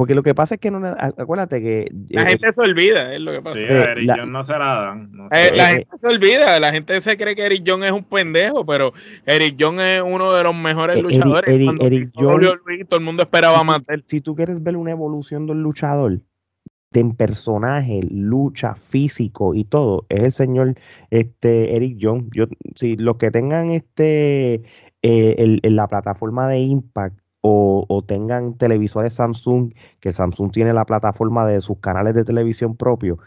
Porque lo que pasa es que no acuérdate que la gente se olvida, es lo que pasa. Sí, Eric John no se la dan. Eh, la gente se olvida, la gente se cree que Eric John es un pendejo, pero Eric John es uno de los mejores eh, luchadores. Eric, Eric John, todo el mundo esperaba matar. Si tú quieres ver una evolución del luchador, en personaje, lucha, físico y todo, es el señor este, Eric Young. Yo, si los que tengan este eh, la plataforma de Impact o, o, tengan televisores Samsung, que Samsung tiene la plataforma de sus canales de televisión propio,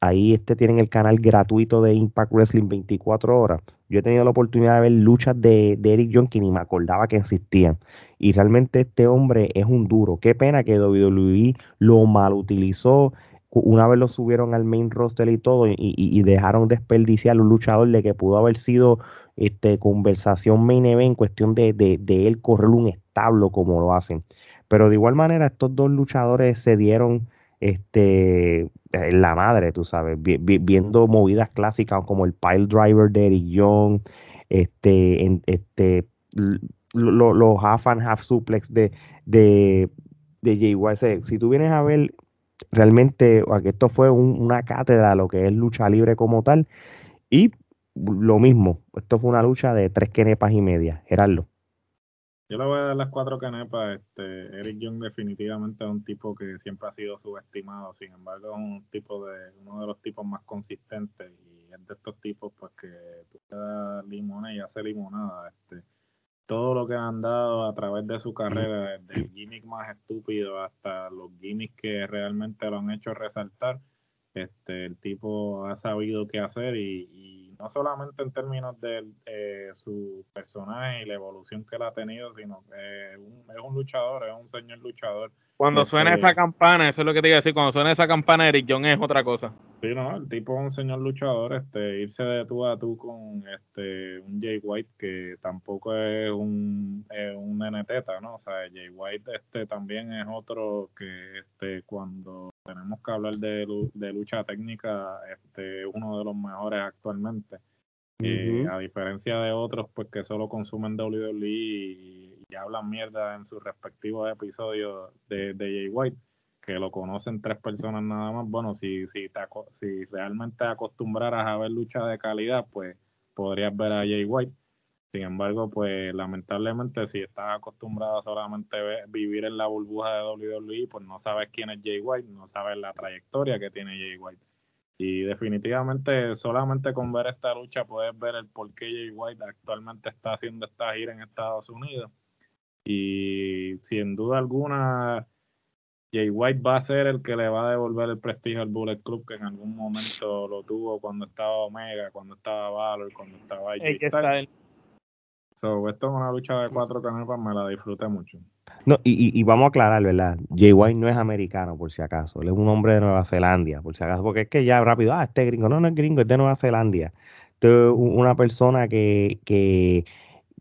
ahí este tienen el canal gratuito de Impact Wrestling 24 horas. Yo he tenido la oportunidad de ver luchas de, de Eric Young que me acordaba que existían. Y realmente este hombre es un duro. Qué pena que WWE lo mal utilizó. Una vez lo subieron al main roster y todo, y, dejaron desperdiciar un luchador de que pudo haber sido este, conversación main event en cuestión de, de, él correr un establo como lo hacen. Pero de igual manera, estos dos luchadores se dieron este, en la madre, tú sabes, viendo movidas clásicas como el pile driver de Eric Young, este, en, este, los half and half suplex de, de, de Si tú vienes a ver realmente esto fue una cátedra lo que es lucha libre como tal, y lo mismo, esto fue una lucha de tres quenepas y media, Gerardo. Yo le voy a dar las cuatro canepas. Este, Eric Young definitivamente es un tipo que siempre ha sido subestimado. Sin embargo, es un tipo de, uno de los tipos más consistentes y es de estos tipos pues que tú te das limona y hace limonada. Este, todo lo que han dado a través de su carrera, desde el gimmick más estúpido hasta los gimmicks que realmente lo han hecho resaltar, este, el tipo ha sabido qué hacer y no solamente en términos de eh, su personaje y la evolución que él ha tenido, sino que es un, luchador, es un señor luchador. Cuando suena esa campana, eso es lo que te iba a decir, cuando suena esa campana, Eric John es otra cosa. Sí, no, el tipo es un señor luchador, este, irse de tú a tú con este un Jay White que tampoco es un, es un NTeta, ¿no? O sea, Jay White este también es otro que este cuando tenemos que hablar de, de lucha técnica, este uno de los mejores actualmente. Eh, a diferencia de otros pues que solo consumen WWE y, hablan mierda en sus respectivos episodios de, de Jay White, que lo conocen tres personas nada más, bueno, si, si, te, si realmente acostumbraras a ver lucha de calidad, pues podrías ver a Jay White. Sin embargo, pues lamentablemente si estás acostumbrado a solamente vivir en la burbuja de WWE, pues no sabes quién es Jay White, no sabes la trayectoria que tiene Jay White. Y definitivamente solamente con ver esta lucha puedes ver el por qué Jay White actualmente está haciendo esta gira en Estados Unidos. Y sin duda alguna, Jay White va a ser el que le va a devolver el prestigio al Bullet Club que en algún momento lo tuvo cuando estaba Omega, cuando estaba Valor, cuando estaba Jay So, esto es una lucha de cuatro canepas, me la disfruté mucho. No, y, y, vamos a aclarar, ¿verdad? Jay White no es americano, por si acaso. Él es un hombre de Nueva Zelanda, por si acaso. Porque es que ya rápido, ah, este gringo. No, no es gringo, es de Nueva Zelanda. Este es una persona que, que,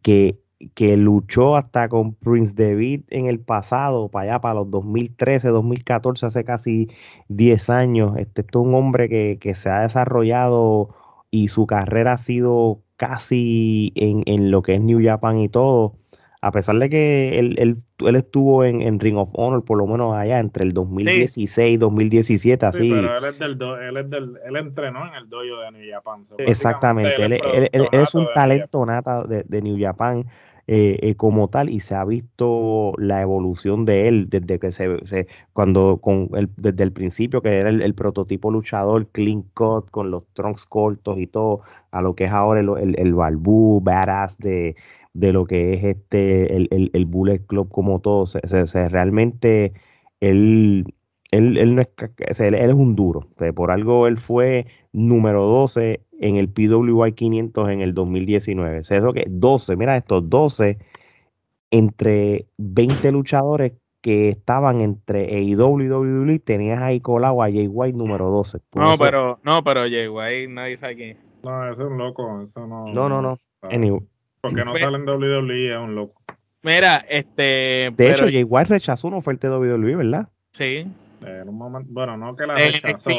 que, que luchó hasta con Prince David en el pasado, para allá, para los 2013, 2014, hace casi 10 años. Este, es un hombre que, que se ha desarrollado y su carrera ha sido casi en, en, lo que es New Japan y todo, a pesar de que él, él, él estuvo en, en, Ring of Honor, por lo menos allá entre el 2016 y 2017, así. Sí, pero él, es del él, es del, él entrenó en el dojo de New Japan. Exactamente, él, él, es un talento nata de, de New Japan. Eh, eh, como tal y se ha visto la evolución de él desde que se, se cuando con el, desde el principio que era el, prototipo luchador clean cut con los trunks cortos y todo a lo que es ahora el, el, el balbú badass de, de lo que es este el, el, el Bullet Club como todo se, se, realmente él él, él, no es, él, es un duro. Por algo él fue número 12 en el PWI 500 en el 2019. O sea, eso que 12, mira esto, 12 entre 20 luchadores que estaban entre AEW y WWE, tenías ahí colado a Jay White número 12. no, pero no, pero Jay White nadie sabe quién. No, ese es un loco, eso no. No, no, no. Porque no pues sale en WWE, es un loco. Mira, este. De hecho, Jay White rechazó una oferta de WWE, ¿verdad? Sí. En un momento, bueno, no que la rechazó,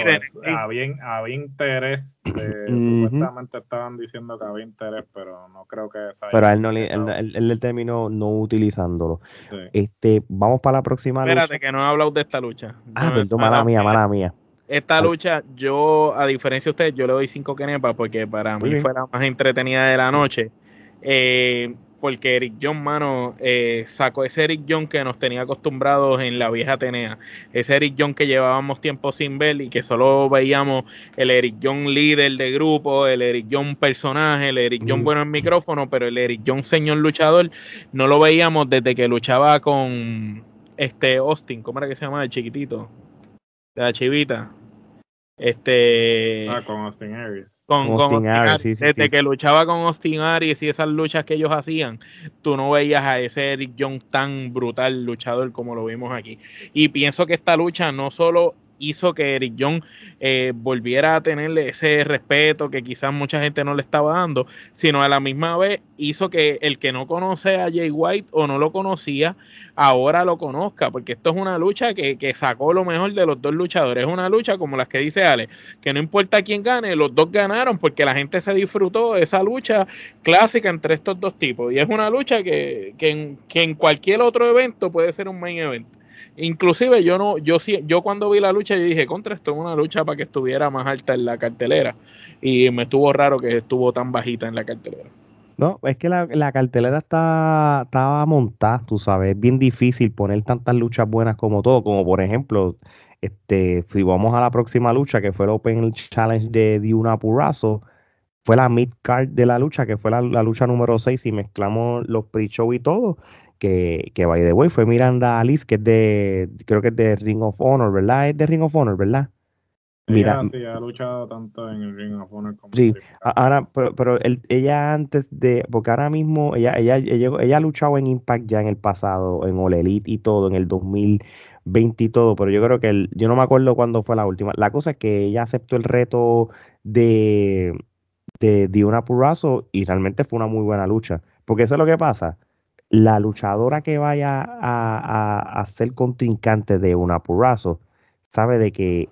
había, había interés, supuestamente estaban diciendo que había interés, pero no creo que Pero a él, no le, él, él, terminó no utilizándolo. Este, vamos para la próxima Espérate, que no he hablado de esta lucha. Ah, perdón, mala mía, mala mía. Esta lucha, yo, a diferencia de ustedes, yo le doy cinco kenepas porque para mí fue la más entretenida de la noche. Eh, porque Eric John, mano, eh, sacó ese Eric John que nos tenía acostumbrados en la vieja Atenea. Ese Eric John que llevábamos tiempo sin ver y que solo veíamos el Eric John líder de grupo, el Eric John personaje, el Eric John bueno en micrófono, pero el Eric John señor luchador no lo veíamos desde que luchaba con este Austin, ¿cómo era que se llama el chiquitito? De la chivita. Este. Ah, con Austin Aries con, Austin, Aries, desde que luchaba con Austin Aries y esas luchas que ellos hacían, tú no veías a ese Eric Young tan brutal luchador como lo vimos aquí. Y pienso que esta lucha no solo hizo que Eric Young eh, volviera a tenerle ese respeto que quizás mucha gente no le estaba dando, sino a la misma vez hizo que el que no conoce a Jay White o no lo conocía, ahora lo conozca, porque esto es una lucha que, que sacó lo mejor de los dos luchadores. Es una lucha como las que dice Ale, que no importa quién gane, los dos ganaron porque la gente se disfrutó de esa lucha clásica entre estos dos tipos. Y es una lucha que, que, en, que en cualquier otro evento puede ser un main event. Inclusive yo no, yo sí, yo cuando vi la lucha yo dije, contra esto es una lucha para que estuviera más alta en la cartelera. Y me estuvo raro que estuvo tan bajita en la cartelera. No, es que la, cartelera está, estaba montada, tú sabes, es bien difícil poner tantas luchas buenas como todo, como por ejemplo, este, si vamos a la próxima lucha, que fue el Open Challenge de Diuna Purazo, fue la mid card de la lucha, que fue la, lucha número 6, y mezclamos los pre-show y todo, que, que by the way fue Miranda Alice, que es de, creo que es de Ring of Honor, ¿verdad? Es de Ring of Honor, ¿verdad? Mira, sí, ha luchado tanto en el Ring of Honor como Sí, ahora, pero, pero ella antes de, porque ahora mismo ella, ella, ella, ha luchado en Impact ya en el pasado, en All Elite y todo, en el 2020 y todo, pero yo creo que el, yo no me acuerdo cuándo fue la última. La cosa es que ella aceptó el reto de, de, una Purrazo y realmente fue una muy buena lucha, porque eso es lo que pasa la luchadora que vaya a, ser contrincante de una Purrazo sabe de que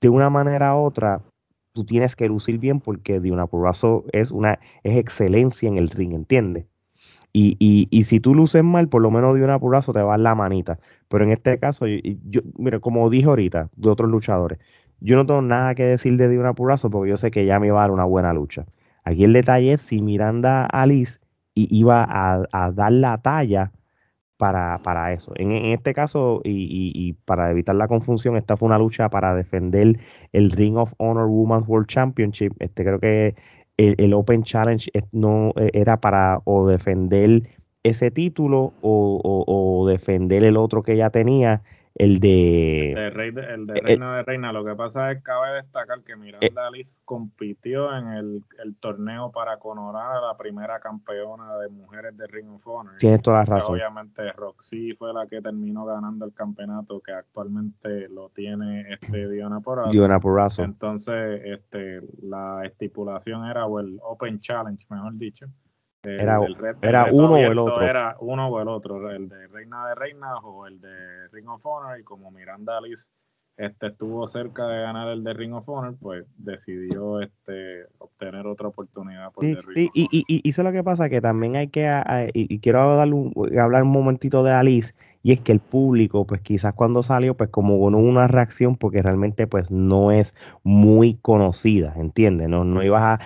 de una manera u otra tú tienes que lucir bien porque de una Purrazo es una es excelencia en el ring, ¿entiendes? Y, y, y, si tú luces mal, por lo menos de una Purrazo te va a la manita. Pero en este caso, yo, mira, como dije ahorita, de otros luchadores, yo no tengo nada que decir de una Purrazo porque yo sé que ya me va a dar una buena lucha. Aquí el detalle es si Miranda Alice iba a, dar la talla para, para eso. En, este caso, y, para evitar la confusión, esta fue una lucha para defender el Ring of Honor Women's World Championship. Este creo que el, Open Challenge no e, era para o defender ese título o, o defender el otro que ya tenía el de... El de, el de eh, Reina de Reina. Lo que pasa es que cabe destacar que Miranda eh, Alice compitió en el, torneo para coronar a la primera campeona de mujeres de Ring of Honor. Tienes toda la razón. Obviamente Roxy fue la que terminó ganando el campeonato que actualmente lo tiene este Diona Porrazo. Diona Porrazo. Entonces, este, la estipulación era, o el Open Challenge, mejor dicho, era, era uno o el otro. Era uno o el otro, el de Reina de Reinas o el de Ring of Honor. Y como Miranda Alice este, estuvo cerca de ganar el de Ring of Honor, pues decidió este, obtener otra oportunidad por sí, y, y, y, eso es lo que pasa, que también hay que, y, quiero hablar un momentito de Alice, y es que el público, pues quizás cuando salió, pues como con una reacción, porque realmente pues no es muy conocida, ¿entiendes? No, no ibas a,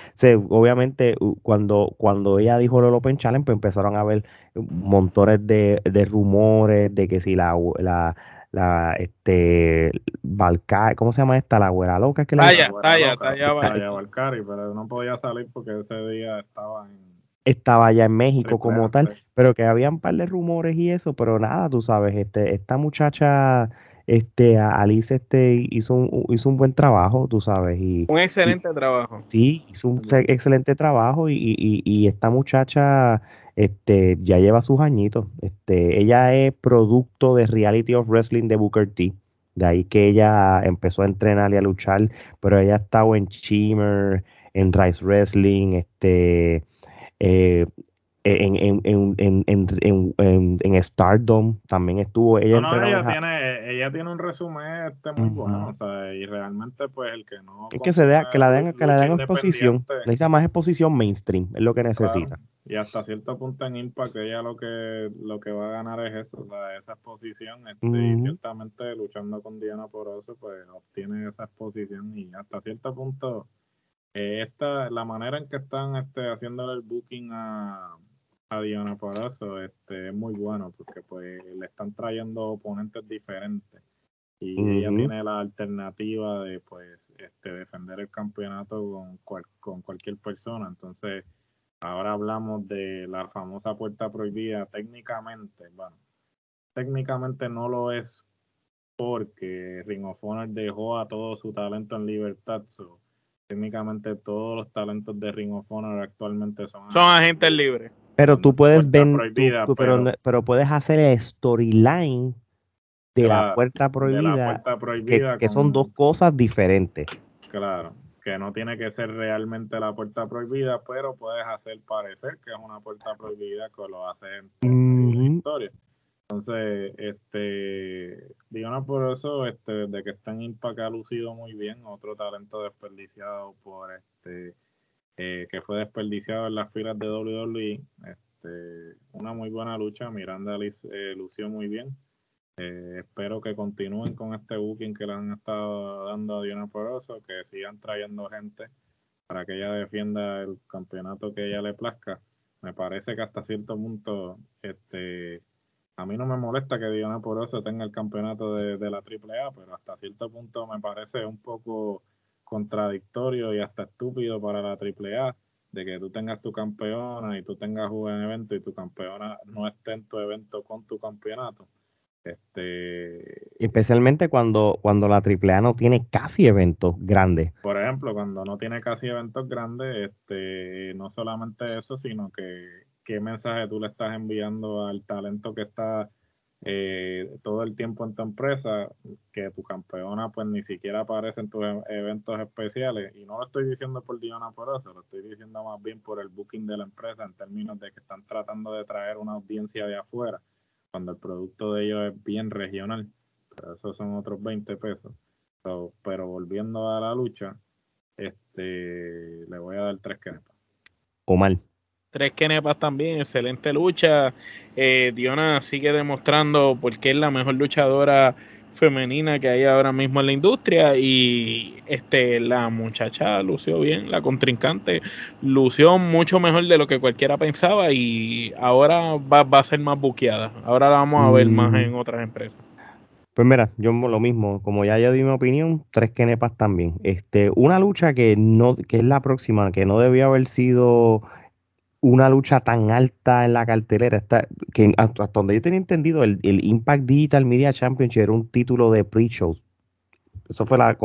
obviamente cuando, cuando ella dijo el Open Challenge, pues empezaron a ver montones de, rumores de que si la, la la este Valcari, ¿cómo se llama esta? La güera loca que la Talla, talla, talla, Valcari, pero no podía salir porque ese día estaba en estaba allá en México como tal, pero que había un par de rumores y eso, pero nada, tú sabes, este, esta muchacha, este, Alice, este, hizo un, hizo un buen trabajo, tú sabes. Y, un excelente trabajo. Sí, hizo un excelente trabajo y, y, y, esta muchacha, este, ya lleva sus añitos. Este, ella es producto de Reality of Wrestling de Booker T. De ahí que ella empezó a entrenar y a luchar, pero ella ha estado en Shimmer, en Rise Wrestling, este, eh, en, en, en, en, en, Stardom también estuvo ella ella tiene ella tiene un resumen este muy bueno o sea, y realmente pues el que no es que se que la den que la den exposición necesita más exposición mainstream es lo que necesita. y hasta cierto punto en Impact ella lo que lo que va a ganar es eso o sea, esa exposición este, y ciertamente luchando con Diana por eso pues obtiene esa exposición y hasta cierto punto esta, la manera en que están este, haciendo el booking a, a Diana eso este, es muy bueno porque pues le están trayendo oponentes diferentes y ella tiene la alternativa de pues este, defender el campeonato con, con cualquier persona. Entonces, ahora hablamos de la famosa puerta prohibida. Técnicamente, bueno, técnicamente no lo es porque Ring of Honor dejó a todo su talento en libertad técnicamente todos los talentos de Ring of Honor actualmente son, son agentes libres. Pero tú puedes ver, pero, pero, puedes hacer el storyline de, la puerta prohibida, que, son dos cosas diferentes. Claro, que no tiene que ser realmente la puerta prohibida, pero puedes hacer parecer que es una puerta prohibida que lo hace en la historia. Entonces, este, digamos por eso, este, de que está en Impact ha lucido muy bien, otro talento desperdiciado por este, eh, que fue desperdiciado en las filas de WWE, este, una muy buena lucha, Miranda eh, lució muy bien, eh, espero que continúen con este booking que le han estado dando a Diana Poroso, que sigan trayendo gente para que ella defienda el campeonato que ella le plazca. Me parece que hasta cierto punto, este, a mí no me molesta que Diana Poroso tenga el campeonato de, la AAA, pero hasta cierto punto me parece un poco contradictorio y hasta estúpido para la AAA de que tú tengas tu campeona y tú tengas un evento y tu campeona no esté en tu evento con tu campeonato. Este, Especialmente cuando, cuando la AAA no tiene casi eventos grandes. Por ejemplo, cuando no tiene casi eventos grandes, este, no solamente eso, sino que qué mensaje tú le estás enviando al talento que está eh, todo el tiempo en tu empresa, que tu campeona pues ni siquiera aparece en tus e-, eventos especiales. Y no lo estoy diciendo por Diana por eso, lo estoy diciendo más bien por el booking de la empresa en términos de que están tratando de traer una audiencia de afuera, cuando el producto de ellos es bien regional. Pero esos son otros 20 pesos. pero volviendo a la lucha, este le voy a dar tres que O mal. Tres Kenepas también, excelente lucha. Eh, Diona sigue demostrando por qué es la mejor luchadora femenina que hay ahora mismo en la industria y este la muchacha lució bien, la contrincante lució mucho mejor de lo que cualquiera pensaba y ahora va, a ser más buqueada. Ahora la vamos a ver más en otras empresas. Pues mira, yo lo mismo, como ya yo di mi opinión, tres kenepas también. Este, una lucha que no, que es la próxima, que no debía haber sido una lucha tan alta en la cartelera, está, que hasta donde yo tenía entendido, el, Impact Digital Media Championship era un título de pre-shows. Eso fue la,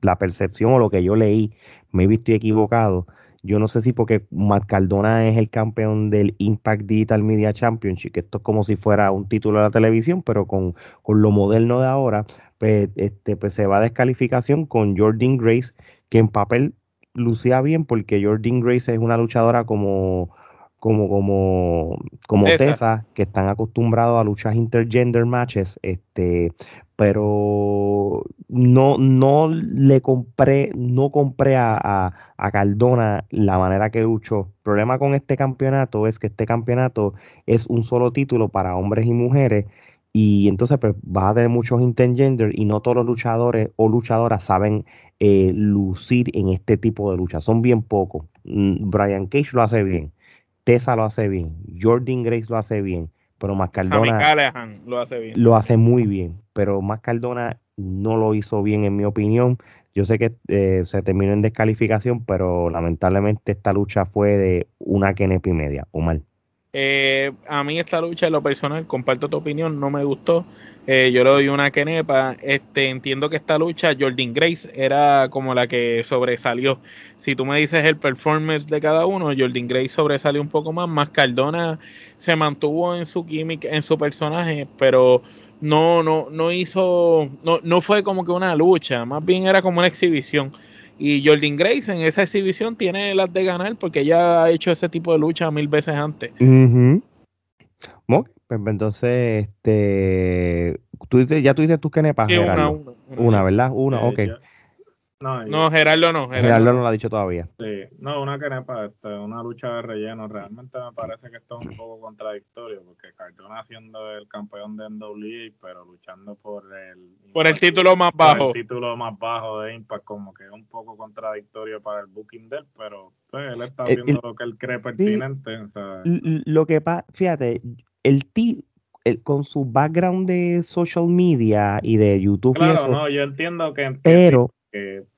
la, percepción o lo que yo leí. Me he visto equivocado. Yo no sé si porque Matt Cardona es el campeón del Impact Digital Media Championship, que esto es como si fuera un título de la televisión, pero con, con lo moderno de ahora, pues, este, pues se va a descalificación con Jordan Grace, que en papel lucía bien porque Jordan Grace es una luchadora como como como como Tessa, que están acostumbrados a luchar intergender matches, este, pero no no le compré no compré a, a, Cardona la manera que luchó. El problema con este campeonato es que este campeonato es un solo título para hombres y mujeres y entonces pues, vas a tener muchos intergender y no todos los luchadores o luchadoras saben eh, lucir en este tipo de lucha. Son bien pocos. Mm, Brian Cage lo hace bien. Tessa lo hace bien. Jordan Grace lo hace bien. Pero Mascardona lo hace bien. Lo hace muy bien. Pero Mascardona no lo hizo bien, en mi opinión. Yo sé que eh, se terminó en descalificación, pero lamentablemente esta lucha fue de una kenepa y media, o mal. Eh, a mí esta lucha, en lo personal, comparto tu opinión, no me gustó. Eh, yo le doy una kenepa. Este, entiendo que esta lucha, Jordan Grace, era como la que sobresalió. Si tú me dices el performance de cada uno, Jordan Grace sobresalió un poco más. Más Cardona se mantuvo en su química, en su personaje, pero no, no, no hizo, no, no fue como que una lucha, más bien era como una exhibición. Y Jordan Grace en esa exhibición tiene las de ganar porque ella ha hecho ese tipo de lucha mil veces antes. pues entonces, este, ¿tú, ya tuviste tus kenepas. Sí, una, una, ¿verdad? Una, ok. No, Gerardo no. Gerardo, no lo ha dicho todavía. Sí, no, una quenepa, este, una lucha de relleno. Realmente me parece que esto es un poco contradictorio porque Cardona siendo el campeón de NWA, pero luchando por el por el título más bajo. el título más bajo de Impact, como que es un poco contradictorio para el booking de él, pero pues, él está haciendo lo que él cree pertinente. Lo que pasa, fíjate, el ti con su background de social media y de YouTube claro, y eso, no, yo entiendo que, pero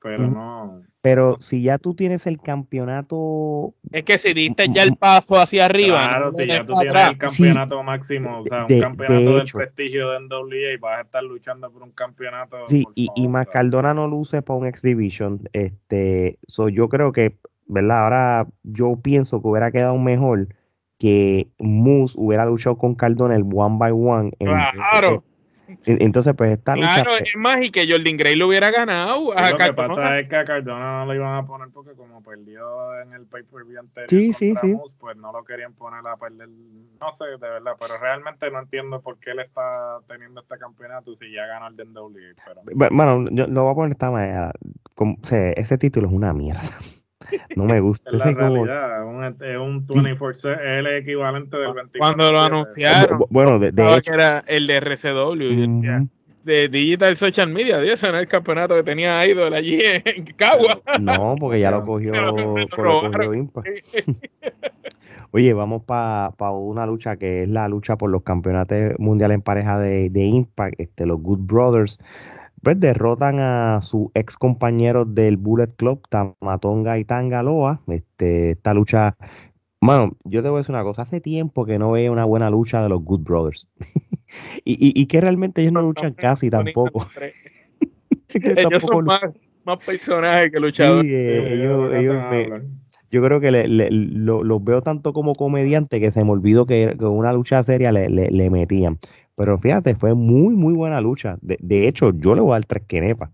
pero no. Pero si ya tú tienes el campeonato. Es que si diste ya el paso hacia arriba. Claro, si ya tú tienes el campeonato máximo, o sea, un campeonato de, prestigio de NWA y vas a estar luchando por un campeonato. Sí, y, y Mascardona no luce para un X-Division. Este, yo creo que, ¿verdad? Ahora yo pienso que hubiera quedado mejor que Moose hubiera luchado con Cardona el one by one. En claro. Entonces, pues esta lucha. Claro, es más, y que Jordan Gray lo hubiera ganado. A lo que pasa es que a Cardona no lo iban a poner porque, como perdió en el pay-per-view anterior, sí, sí, sí. pues no lo querían poner a perder. No sé, de verdad, pero realmente no entiendo por qué él está teniendo este campeonato si ya ganó el Pero... Bueno, yo lo voy a poner de esta manera. Como, o sea, ese título es una mierda. No me gusta. es la realidad, un, es un 24 es el equivalente del 24 Cuando lo anunciaron, bueno, de, de que era el de RCW, de Digital Social Media, no era el campeonato que tenía Idol allí en Cagua. No, porque ya lo cogió, lo cogió Oye, vamos para pa una lucha que es la lucha por los campeonatos mundiales en pareja de, de Impact, este, los Good Brothers pues derrotan a su ex compañero del Bullet Club, Tamatonga y Tangaloa. Este, esta lucha, bueno, yo te voy a decir una cosa, hace tiempo que no veo una buena lucha de los Good Brothers. y, y, que realmente ellos no luchan casi tampoco. ellos son más, personajes que luchadores. Sí, eh, yo creo que los veo tanto como comediante que se me olvidó que, que una lucha seria le, le, metían. Pero fíjate, fue muy, muy buena lucha. De, hecho, yo le voy a dar tres quenepas.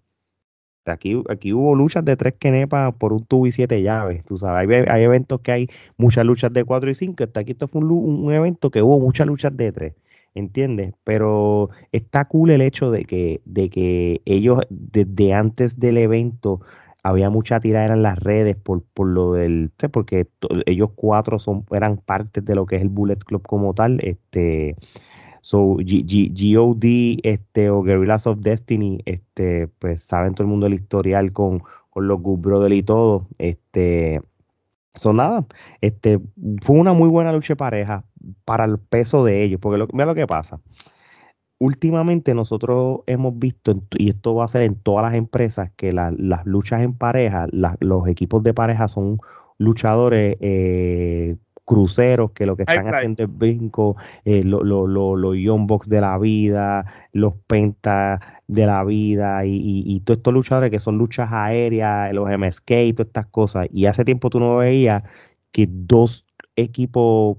Aquí, aquí hubo luchas de tres quenepas por un tubo y siete llaves. Tú sabes, hay, hay eventos que hay muchas luchas de cuatro y cinco. Hasta aquí esto fue un, un, evento que hubo muchas luchas de tres. ¿Entiendes? Pero está cool el hecho de que, de que ellos, desde antes del evento, había mucha tirada en las redes por, por lo del, porque ellos cuatro son, eran parte de lo que es el Bullet Club como tal, este, So, GOD este, o Guerrillas of Destiny, este, pues saben todo el mundo el historial con, con los Good Brothers y todo. Este, son nada, este, fue una muy buena lucha de pareja para el peso de ellos, porque lo, mira lo que pasa. Últimamente nosotros hemos visto, y esto va a ser en todas las empresas, que las luchas en pareja, los equipos de pareja son luchadores eh, cruceros que lo que están haciendo es brinco, eh, los Young Box de la vida, los Pentas de la vida y, y, todos estos luchadores que son luchas aéreas, los MSK y todas estas cosas. Y hace tiempo tú no veías que dos equipos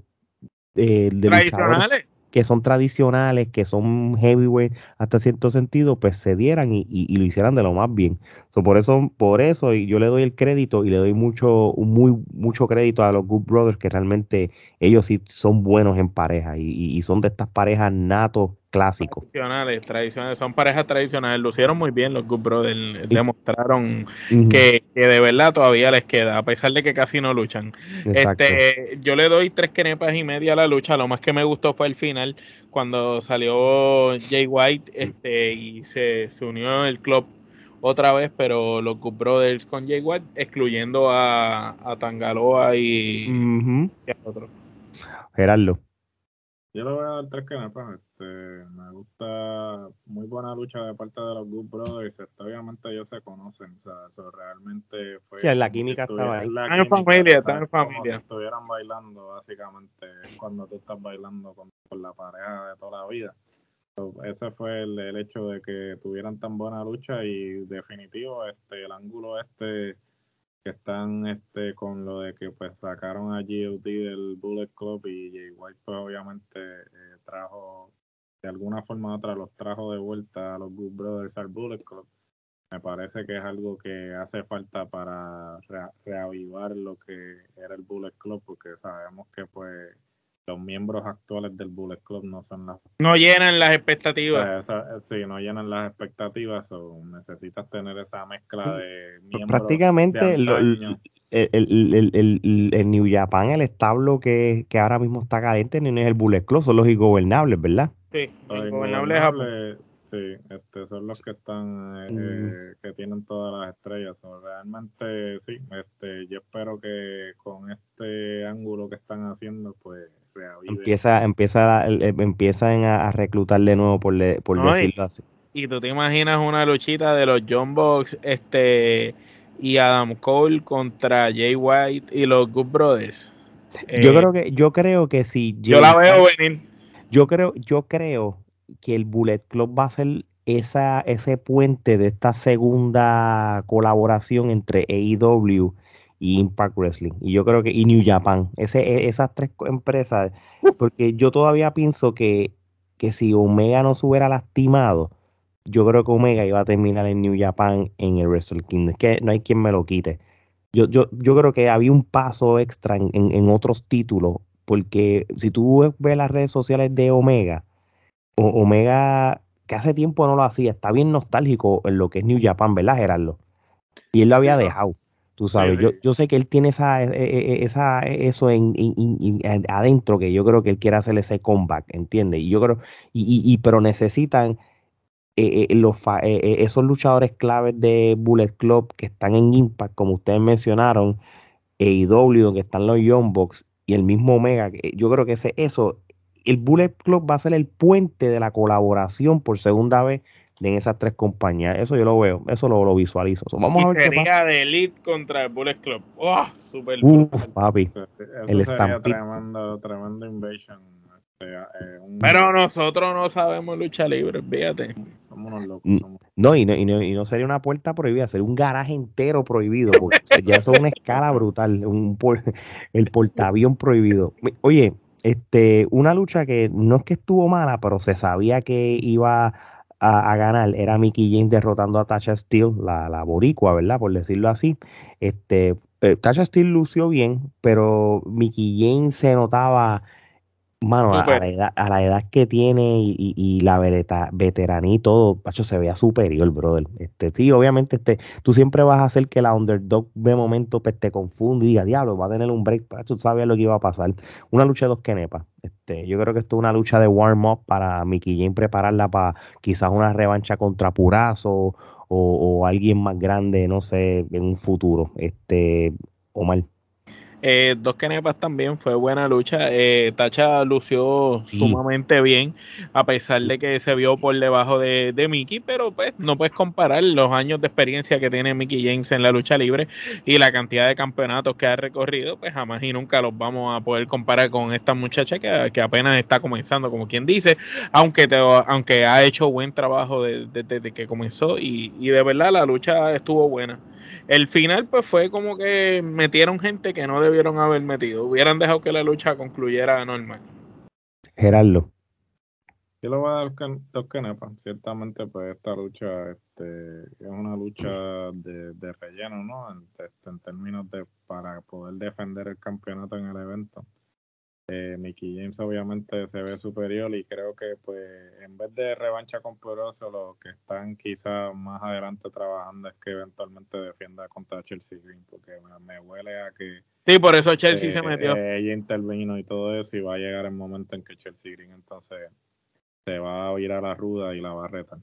eh, de luchadores que son tradicionales, que son heavyweight hasta cierto sentido, pues se dieran y, lo hicieran de lo más bien. por eso, por eso yo le doy el crédito y le doy mucho, muy, mucho crédito a los Good Brothers, que realmente ellos sí son buenos en pareja y, son de estas parejas natos clásicos. Tradicionales, tradicionales, son parejas tradicionales, lucieron muy bien los Good Brothers, demostraron que, de verdad todavía les queda, a pesar de que casi no luchan. Este, yo le doy tres kenepas y media a la lucha, lo más que me gustó fue el final, cuando salió Jay White este, y se, se unió el club otra vez, pero los Good Brothers con Jay White, excluyendo a, a Tangaloa y, y a otro. Gerardo. Yo le voy a dar tres canepas. Este, me gusta muy buena lucha de parte de los Good Brothers. Este, obviamente ellos se conocen. O sea, eso realmente fue. Sí, la química estaba ahí. Están en familia, están en familia. Si estuvieran bailando, básicamente, cuando tú estás bailando con, la pareja de toda la vida. ese fue el, el, hecho de que tuvieran tan buena lucha y definitivo, este, el ángulo este están este con lo de que pues sacaron a GOD del Bullet Club y Jay White pues obviamente eh, trajo de alguna forma u otra los trajo de vuelta a los Good Brothers al Bullet Club. Me parece que es algo que hace falta para reavivar lo que era el Bullet Club porque sabemos que pues los miembros actuales del Bullet Club no son las... No llenan las expectativas. sí, no llenan las expectativas o necesitas tener esa mezcla de miembros. Prácticamente el, el, New Japan, el establo que, que, ahora mismo está caliente, no es el Bullet Club, son los ingobernables, ¿verdad? Sí, los ingobernables Sí, este, son los que están, eh, eh, que tienen todas las estrellas. realmente, sí, este, yo espero que con este ángulo que están haciendo, pues Empieza, empieza, empiezan a, reclutar de nuevo, por, por decirlo así. Y tú te imaginas una luchita de los John Box este, y Adam Cole contra Jay White y los Good Brothers. yo eh, creo que, yo creo que si yo la veo venir. Yo creo, yo creo que el Bullet Club va a ser esa, ese puente de esta segunda colaboración entre AEW y Impact Wrestling. Y yo creo que, y New Japan, ese, e, esas tres empresas, porque yo todavía pienso que, que si Omega no se hubiera lastimado, yo creo que Omega iba a terminar en New Japan en el Wrestle Kingdom. Es que no hay quien me lo quite. Yo, yo, yo creo que había un paso extra en, en, otros títulos, porque si tú ves las redes sociales de Omega, Omega, que hace tiempo no lo hacía, está bien nostálgico en lo que es New Japan, ¿verdad, Gerardo? Y él lo había dejado. Tú sabes, yo, yo sé que él tiene esa, e, e, e, esa eso en, adentro, que yo creo que él quiere hacer ese comeback, ¿entiendes? Y yo creo, y, y, pero necesitan eh, eh, los, eh, esos luchadores claves de Bullet Club que están en Impact, como ustedes mencionaron, AEW, donde están los Young Bucks y el mismo Omega, yo creo que ese, eso, el Bullet Club va a ser el puente de la colaboración por segunda vez en esas tres compañías. Eso yo lo veo, eso lo, lo visualizo. vamos a ver sería de Elite contra el Bullet Club. ¡Oh! Super papi. el tremendo, tremendo invasion. Este, eh, Pero nosotros no sabemos lucha libre, fíjate. Somos locos. No, y no, y no, y no sería una puerta prohibida, sería un garaje entero prohibido, porque ya eso es una escala brutal, un el portaavión prohibido. Oye, este, una lucha que no es que estuvo mala, pero se sabía que iba a, ganar era Mickey James derrotando a Tasha Steele, la, la boricua, ¿verdad? Por decirlo así. Este, eh, Tasha Steele lució bien, pero Mickey James se notaba Mano, a, la edad, a la edad que tiene y, y, la veteranía y todo, Pacho, se vea superior, brother. Este, sí, obviamente, este, tú siempre vas a hacer que la underdog de momento pues, te confunda y diga, diablo, va a tener un break. Pacho, sabías lo que iba a pasar. Una lucha de dos kenepas. Este, yo creo que esto es una lucha de warm-up para Mickey Jane prepararla para quizás una revancha contra Purazo o, o, alguien más grande, no sé, en un futuro. Este, Omar. Eh, dos Kenepas también fue buena lucha. Eh, Tacha lució sumamente bien, a pesar de que se vio por debajo de, de, Mickey, pero pues no puedes comparar los años de experiencia que tiene Mickey James en la lucha libre y la cantidad de campeonatos que ha recorrido, pues jamás y nunca los vamos a poder comparar con esta muchacha que, apenas está comenzando, como quien dice, aunque, aunque ha hecho buen trabajo desde que comenzó y, y de verdad la lucha estuvo buena. El final, pues fue como que metieron gente que no debieron haber metido. Hubieran dejado que la lucha concluyera normal. Gerardo. Yo lo voy a dar dos canepas. Ciertamente, pues esta lucha este, es una lucha de, relleno, ¿no? En, en, términos de para poder defender el campeonato en el evento. Eh, Mickey James obviamente se ve superior y creo que pues en vez de revancha con Puroso los que están quizás más adelante trabajando es que eventualmente defienda contra Chelsea Green porque me, huele a que sí por eso Chelsea se metió. eh, ella intervino y todo eso y va a llegar el momento en que Chelsea Green entonces se va a ir a la ruda y la va a retar.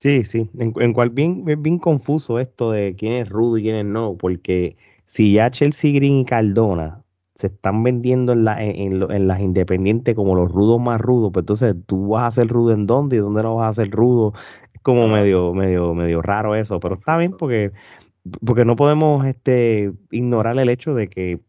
Sí sí en, en cual bien bien confuso esto de quién es rudo y quién es no porque si ya Chelsea Green y Cardona se están vendiendo en, la, en, las independientes como los rudos más rudos, pues entonces tú vas a ser rudo en dónde y dónde no vas a ser rudo. Es como medio, medio, medio raro eso, pero está bien porque, porque no podemos este, ignorar el hecho de que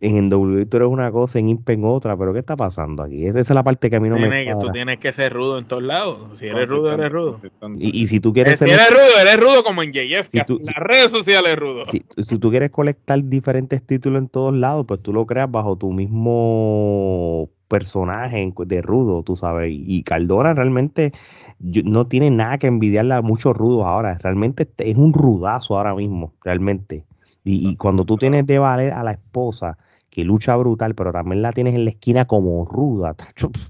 en WWE tú eres una cosa, en Impen otra, pero ¿qué está pasando aquí? Esa es la parte que a mí no me gusta. Tú tienes que ser rudo en todos lados. Si eres rudo, eres rudo. Y, si tú quieres ser... eres rudo, eres rudo como en JF, si las redes sociales es rudo. Si, tú quieres colectar diferentes títulos en todos lados, pues tú lo creas bajo tu mismo personaje de rudo, tú sabes. Y Cardona realmente no tiene nada que envidiarle a muchos rudos ahora. Realmente es un rudazo ahora mismo, realmente. Y, y cuando tú tienes de valer a la esposa que lucha brutal, pero también la tienes en la esquina como ruda.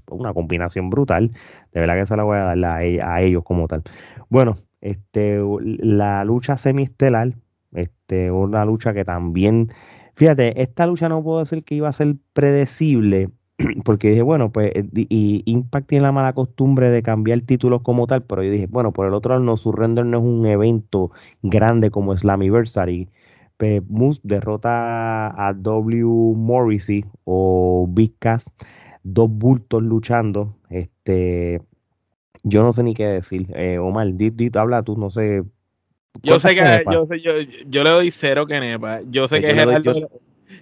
Una combinación brutal. De verdad que se la voy a dar a, ellos como tal. Bueno, este, la lucha semiestelar, este, una lucha que también, fíjate, esta lucha no puedo decir que iba a ser predecible, porque dije, bueno, pues, eh, y Impact tiene la mala costumbre de cambiar títulos como tal, pero yo dije, bueno, por el otro lado, no, Surrender no es un evento grande como Slammiversary, pues, Moose derrota a W. Morrissey o Big Cass, dos bultos luchando. Este, yo no sé ni qué decir. Eh, Omar, habla tú, no sé. Yo sé que yo, yo, yo, le doy cero que nepa. Yo sé que Gerardo,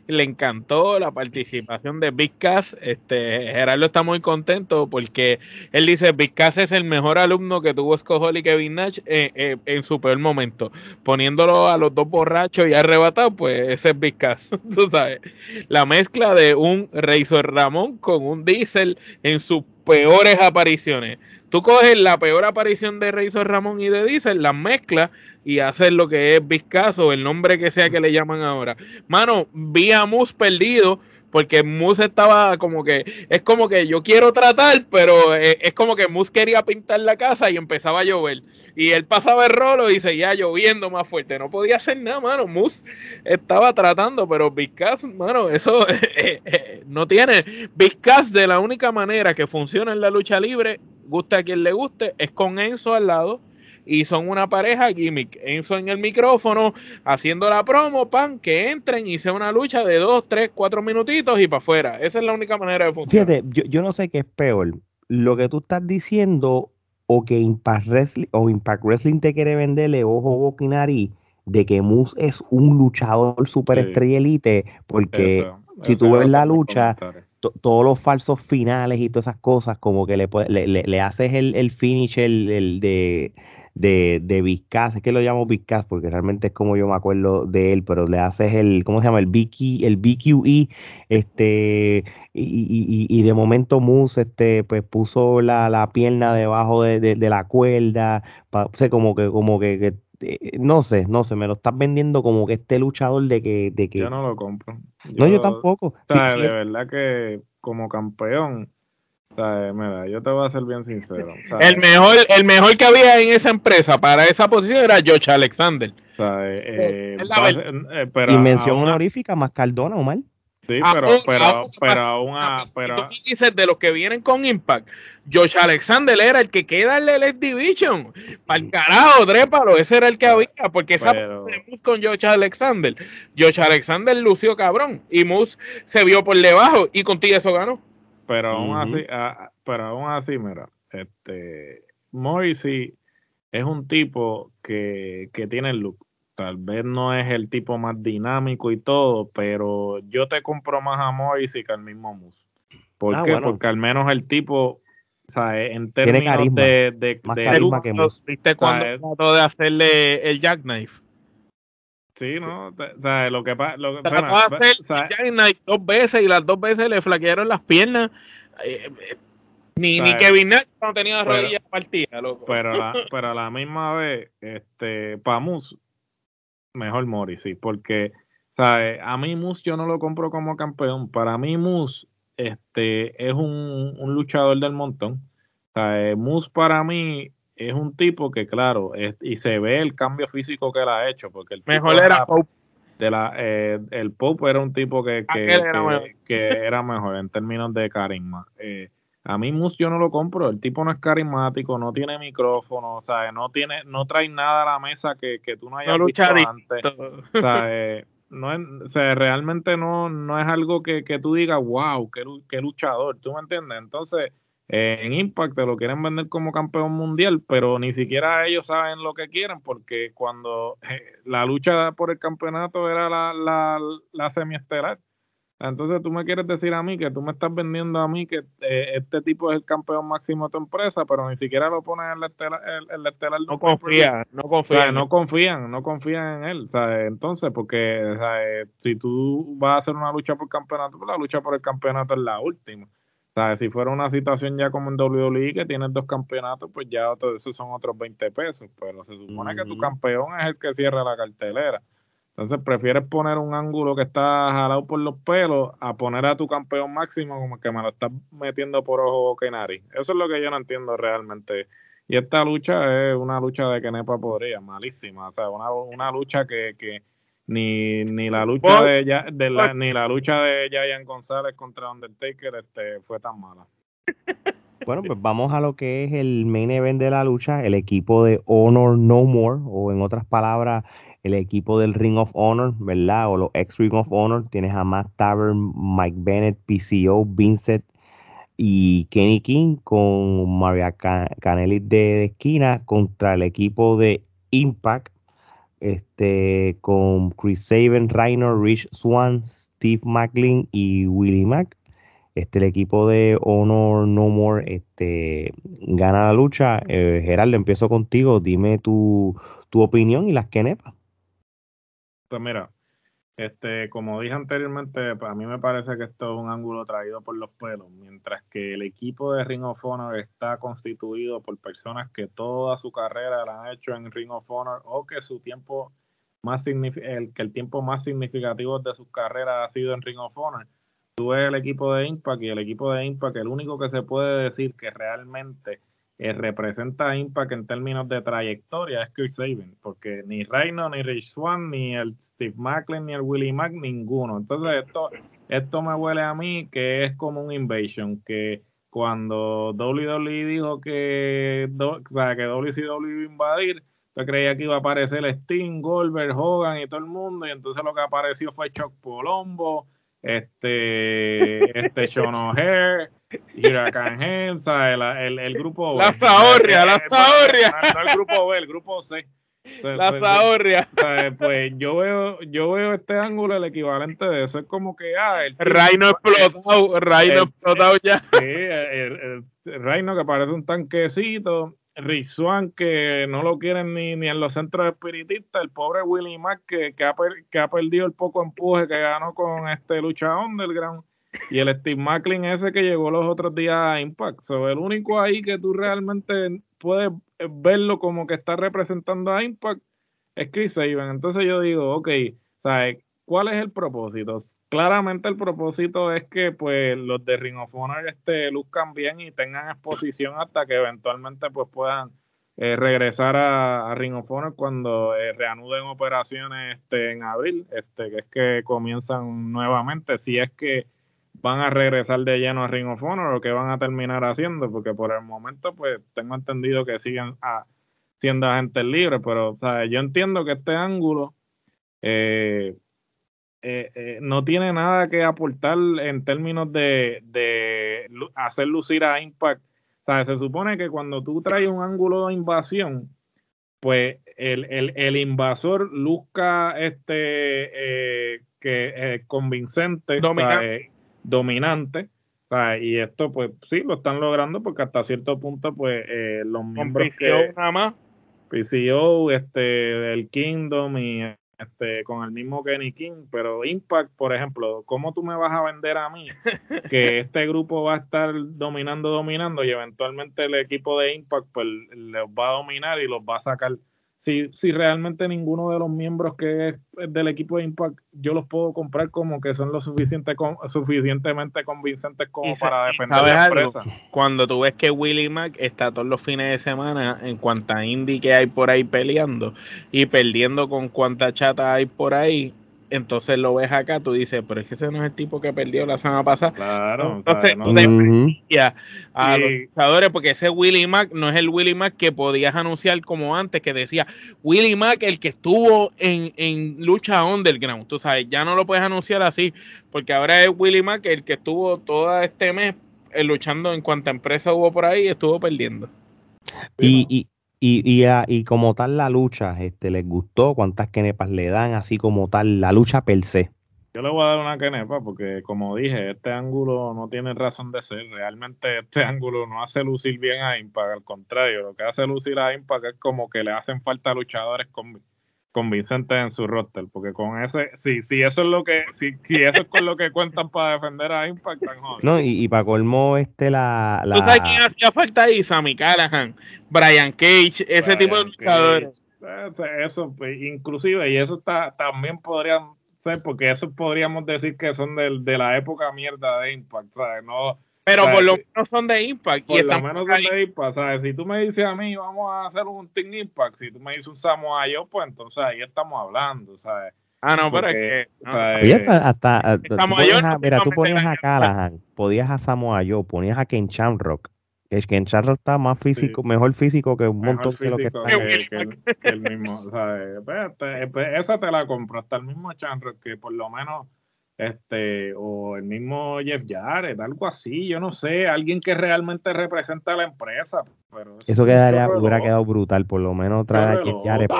le encantó la participación de Big. Este, Gerardo está muy contento porque él dice Big es el mejor alumno que tuvo Scott y Kevin Nash en, su peor momento. Poniéndolo a los dos borrachos y arrebatados, pues ese es Big. Tú sabes. La mezcla de un Razor Ramón con un Diesel en sus peores apariciones. Tú coges la peor aparición de Razor Ramón y de Diesel, las mezclas y hacer lo que es Vizcaso, el nombre que sea que le llaman ahora. Mano, vi a Mus perdido porque Mus estaba como que, es como que yo quiero tratar, pero eh, es, como que Mus quería pintar la casa y empezaba a llover. Y él pasaba el rolo y seguía lloviendo más fuerte. No podía hacer nada, mano. Mus estaba tratando, pero Vizcas, mano, eso eh, eh, no tiene. Vizcas de la única manera que funciona en la lucha libre, guste a quien le guste, es con Enzo al lado y son una pareja gimmick. Enzo en el micrófono, haciendo la promo, pan, que entren y sea una lucha de dos, tres, cuatro minutitos y para afuera. Esa es la única manera de funcionar. Fíjate, yo, no sé qué es peor. Lo que tú estás diciendo o que Impact Wrestling, o Impact Wrestling te quiere venderle ojo, boca y nariz de que Moose es un luchador super estrella elite, porque si tú ves la lucha, todos los falsos finales y todas esas cosas, como que le, le, haces el, el finish el, el de de, de Vizcas, es que lo llamo Vizcas porque realmente es como yo me acuerdo de él, pero le haces el, ¿cómo se llama? El, BQ, el BQE, este, y, y, de momento Moose este, pues puso la, la pierna debajo de, de, la cuerda, sea, como que, como que, eh, no sé, no sé, me lo estás vendiendo como que este luchador de que... De que... Yo no lo compro. no, yo tampoco. de verdad que como campeón, mira, yo te voy a ser bien sincero. El mejor, el mejor que había en esa empresa para esa posición era George Alexander. Eh, eh, pero y mención honorífica más Cardona, Omar. Sí, ah, pero, oh, pero, ah, pero, aún a, pero, tú dices de los que vienen con Impact, Josh Alexander era el que queda en el Division. Para el carajo, trépalo, ese era el que había, porque esa con Josh Alexander. Josh Alexander lució cabrón y Moose se vio por debajo y contigo eso ganó. Pero aún así, ah, pero aún así, mira, este Morrissey es un tipo que, que tiene el look tal vez no es el tipo más dinámico y todo, pero yo te compro más a Morrissey que al mismo Moose. ¿Por ah, qué? Porque al menos el tipo, o sea, en términos de, de, más carisma que Moose. ¿Viste cuando trató de hacerle el jackknife? Sí, ¿no? O sea, lo que pasa... Lo, trató de hacer el jackknife dos veces y las dos veces le flaquearon las piernas. Eh, eh, ni, ni Kevin Nash no tenía rodillas partidas, loco. Pero, pero a la misma vez, este, Moose mejor Morrissey, porque ¿sabes? a mí Moose yo no lo compro como campeón. Para mí Moose este, es un, luchador del montón. ¿sabes? Moose para mí es un tipo que, claro, y se ve el cambio físico que él ha hecho. porque el Mejor era Pope. De la, eh, el Pope era un tipo que, que, era, mejor en términos de carisma. Eh, a mí Mus yo no lo compro, el tipo no es carismático, no tiene micrófono, o no tiene, no trae nada a la mesa que, tú no hayas visto antes. O no es, realmente no, no es algo que, tú digas, wow, qué, luchador, ¿tú me entiendes? Entonces, eh, en Impact te lo quieren vender como campeón mundial, pero ni siquiera ellos saben lo que quieren, porque cuando eh, la lucha por el campeonato era la, la, la semiestelar, entonces tú me quieres decir a mí que tú me estás vendiendo a mí que eh, este tipo es el campeón máximo de tu empresa, pero ni siquiera lo pones en la estelar. El, estelar no confían, no confían. no confían, no confían en él. Entonces, porque si tú vas a hacer una lucha por campeonato, pues la lucha por el campeonato es la última. ¿Sabes? Si fuera una situación ya como en WWE que tienes dos campeonatos, pues ya otro, esos son otros 20 pesos. Pero se supone que tu campeón es el que cierra la cartelera. Entonces prefieres poner un ángulo que está jalado por los pelos a poner a tu campeón máximo como que me lo estás metiendo por ojo, boca y nariz. Eso es lo que yo no entiendo realmente. Y esta lucha es una lucha de que Nepa podría, malísima. O sea, una, una lucha que, que ni, ni la lucha de, de la, ni la lucha de Giant González contra Undertaker este, fue tan mala. Bueno, pues vamos a lo que es el main event de la lucha, el equipo de Honor No More, o en otras palabras, el equipo del Ring of Honor, ¿verdad? O los ex Ring of Honor. Tienes a Matt Tavern, Mike Bennett, PCO, Vincent y Kenny King con Maria Canelli de, esquina contra el equipo de Impact. Este, con Chris Saban, Reiner, Rich Swan, Steve Macklin y Willie Mack. Este, el equipo de Honor No More este, gana la lucha. Eh, Gerardo, empiezo contigo. Dime tu, tu opinión y las que nepa. Pues mira, este, como dije anteriormente, a mí me parece que esto es un ángulo traído por los pelos, mientras que el equipo de Ring of Honor está constituido por personas que toda su carrera la han hecho en Ring of Honor o que su tiempo más el, que el tiempo más significativo de sus carreras ha sido en Ring of Honor. Tú ves el equipo de Impact y el equipo de Impact, el único que se puede decir que realmente eh, representa Impact en términos de trayectoria es Chris Sabin, porque ni Reino, ni Rich Swan, ni el Steve Macklin, ni el Willie Mack, ninguno. Entonces esto, esto me huele a mí que es como un invasion, que cuando WWE dijo que, o sea, que WCW iba a invadir, yo creía que iba a aparecer Sting, Goldberg, Hogan y todo el mundo, y entonces lo que apareció fue Chuck Polombo, este, este Sean O'Hare, Huracan Hen, el, el, grupo La Zahorria, la Zahorria. No, el grupo B, el grupo C. la pues, Zahorria. Pues yo veo, yo veo este ángulo, el equivalente de eso. Es como que, ah, el Reino explotado, Reino explotado ya. Sí, el, Reino que parece un tanquecito. Rizuan que no lo quieren ni, ni en los centros espiritistas, el pobre Willy Mack que, que, ha, que ha perdido el poco empuje que ganó con este lucha underground y el Steve Macklin ese que llegó los otros días a Impact. So, el único ahí que tú realmente puedes verlo como que está representando a Impact es Chris Sabin. Entonces yo digo, ok, ¿sabes? ¿Cuál es el propósito? Claramente el propósito es que pues los de Ring of Honor este, luzcan bien y tengan exposición hasta que eventualmente pues puedan eh, regresar a, Ring of Honor cuando eh, reanuden operaciones este, en abril, este, que es que comienzan nuevamente, si es que van a regresar de lleno a Ring of Honor o que van a terminar haciendo, porque por el momento pues tengo entendido que siguen a, siendo agentes libres, pero o sea, yo entiendo que este ángulo eh, eh, no tiene nada que aportar en términos de, de hacer lucir a Impact se supone que cuando tú traes un ángulo de invasión, pues el, invasor luzca este eh, que eh, convincente, dominante. y esto, pues sí, lo están logrando porque hasta cierto punto, pues los miembros que. Nada más. PCO, este, el Kingdom y este, con el mismo Kenny King, pero Impact, por ejemplo, ¿cómo tú me vas a vender a mí que este grupo va a estar dominando, dominando y eventualmente el equipo de Impact pues los va a dominar y los va a sacar si, si realmente ninguno de los miembros que es del equipo de Impact yo los puedo comprar como que son lo suficiente suficientemente convincentes como para defender la empresa. Cuando tú ves que Willie Mac está todos los fines de semana en cuanta indie que hay por ahí peleando y perdiendo con cuanta chata hay por ahí, entonces lo ves acá, tú dices, pero es que ese no es el tipo que perdió la semana pasada. Claro. Entonces, no, a los jugadores, porque ese Willie Mac no es el Willie Mac que podías anunciar como antes, que decía Willie Mac, el que estuvo en, en lucha underground. Tú sabes, ya no lo puedes anunciar así, porque ahora es Willie Mac el que estuvo todo este mes eh, luchando en cuanta empresa hubo por ahí y estuvo perdiendo. Y, y, y, y, y, como tal la lucha, este, ¿les gustó? ¿Cuántas kenepas le dan? Así como tal la lucha per se. Yo le voy a dar una kenepa porque, como dije, este ángulo no tiene razón de ser. Realmente este ángulo no hace lucir bien a Impact. Al contrario, lo que hace lucir a Impact es como que le hacen falta luchadores con convincentes en su roster, porque con ese, si, si eso es lo que, si, si eso es con lo que cuentan para defender a Impact, No, y, y para colmo este la, la, ¿Tú sabes quién hacía falta ahí? Sammy Callahan, Brian Cage, ese tipo de luchadores. Eso, pues, inclusive, y eso está, también podrían ser, porque eso podríamos decir que son de, de la época mierda de Impact, ¿sabes? No, pero por lo menos son de Impact. Por lo menos son de Impact, ¿sabes? Si tú me dices a mí, vamos a hacer un Team Impact, si tú me dices un Samoa yo, pues entonces ahí estamos hablando, ¿sabes? Ah, no, pero es que. Oye, hasta. mira, tú ponías a Callahan, podías a Samoa yo, ponías a Ken Shamrock. Es que en Shamrock está más físico, mejor físico que un montón de lo que está. Que, el mismo, ¿sabes? Pues, pues, esa te la compro, hasta el mismo Shamrock, que por lo menos este, o el mismo Jeff Jarrett, algo así, yo no sé, alguien que realmente representa a la empresa. Pero eso quedaría, hubiera quedado brutal, por lo menos traer a Jeff Jarrett.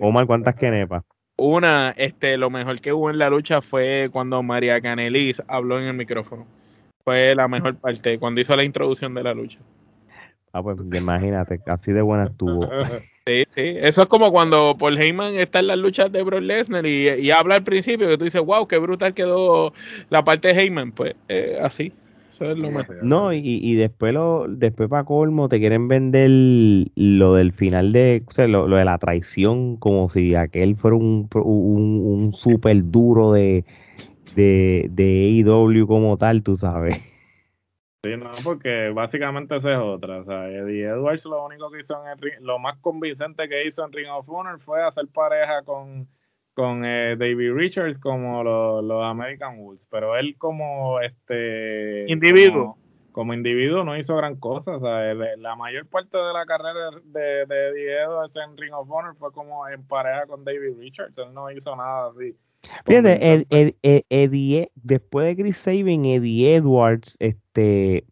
Omar, ¿cuántas quenepas? Una, este, lo mejor que hubo en la lucha fue cuando María Canelis habló en el micrófono. Fue la mejor parte, cuando hizo la introducción de la lucha. Ah, pues imagínate, así de buena estuvo. Sí, sí. Eso es como cuando Paul Heyman está en las luchas de Brock Lesnar y, habla al principio que tú dices, wow, qué brutal quedó la parte de Heyman. Pues eh, así. Eso es lo más. No, y, y después lo, después para colmo te quieren vender lo del final de, o sea, lo, de la traición, como si aquel fuera un, un, un súper duro de, de, de AEW como tal, tú sabes. Sí, no, porque básicamente esa es otra. O sea, Eddie Edwards lo único que hizo en el lo más convincente que hizo en Ring of Honor fue hacer pareja con, con eh, David Richards como los, American Wolves. Pero él como este individuo. Como, individuo no hizo gran cosa. O sea, la mayor parte de la carrera de, de Eddie Edwards en Ring of Honor fue como en pareja con David Richards. Él no hizo nada así. Fíjate, el, Eddie, después de Chris Sabin, Eddie Edwards, este,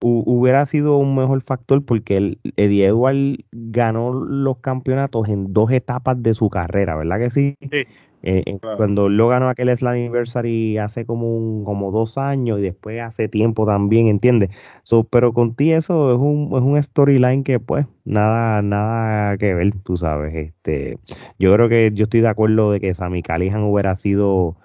hubiera sido un mejor factor porque el, Eddie Edwards ganó los campeonatos en dos etapas de su carrera, ¿verdad que sí? Sí. Eh, eh, cuando lo ganó aquel Slammiversary hace como un, como dos años y después hace tiempo también, ¿entiendes? So, pero con ti eso es un, es un storyline que pues nada, nada que ver, tú sabes. Este, yo creo que yo estoy de acuerdo de que Sammy Callihan hubiera sido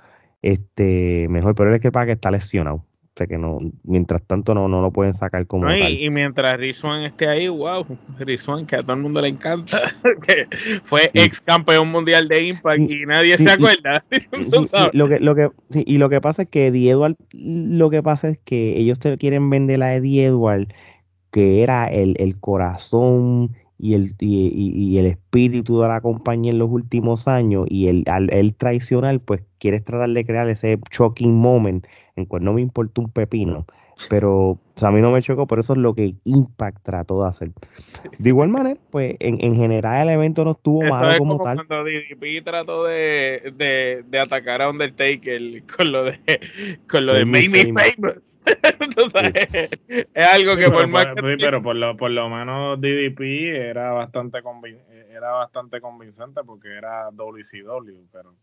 este mejor, pero es que para que está lesionado. Que no, mientras tanto no, no lo pueden sacar como tal. Y, mientras Rizwan esté ahí, wow, Rizwan, que a todo el mundo le encanta, que fue ex campeón mundial de Impact y, nadie se acuerda. lo que, lo que, y lo que pasa es que Eddie Edward, lo que pasa es que ellos te quieren vender a Eddie Edward, que era el, el corazón y el, y, el espíritu de la compañía en los últimos años y el, al el traicionar, pues quieres tratar de crear ese shocking moment en cual no me importa un pepino. Pero a mí no me chocó, pero eso es lo que Impact trató de hacer. De igual manera, pues en, en general el evento no estuvo malo como, tal. Cuando DDP trató de, de, de, atacar a Undertaker con lo de con lo de Make Me Famous. es algo que por más que... pero por lo, por lo menos DDP era bastante era bastante convincente porque era WCW, pero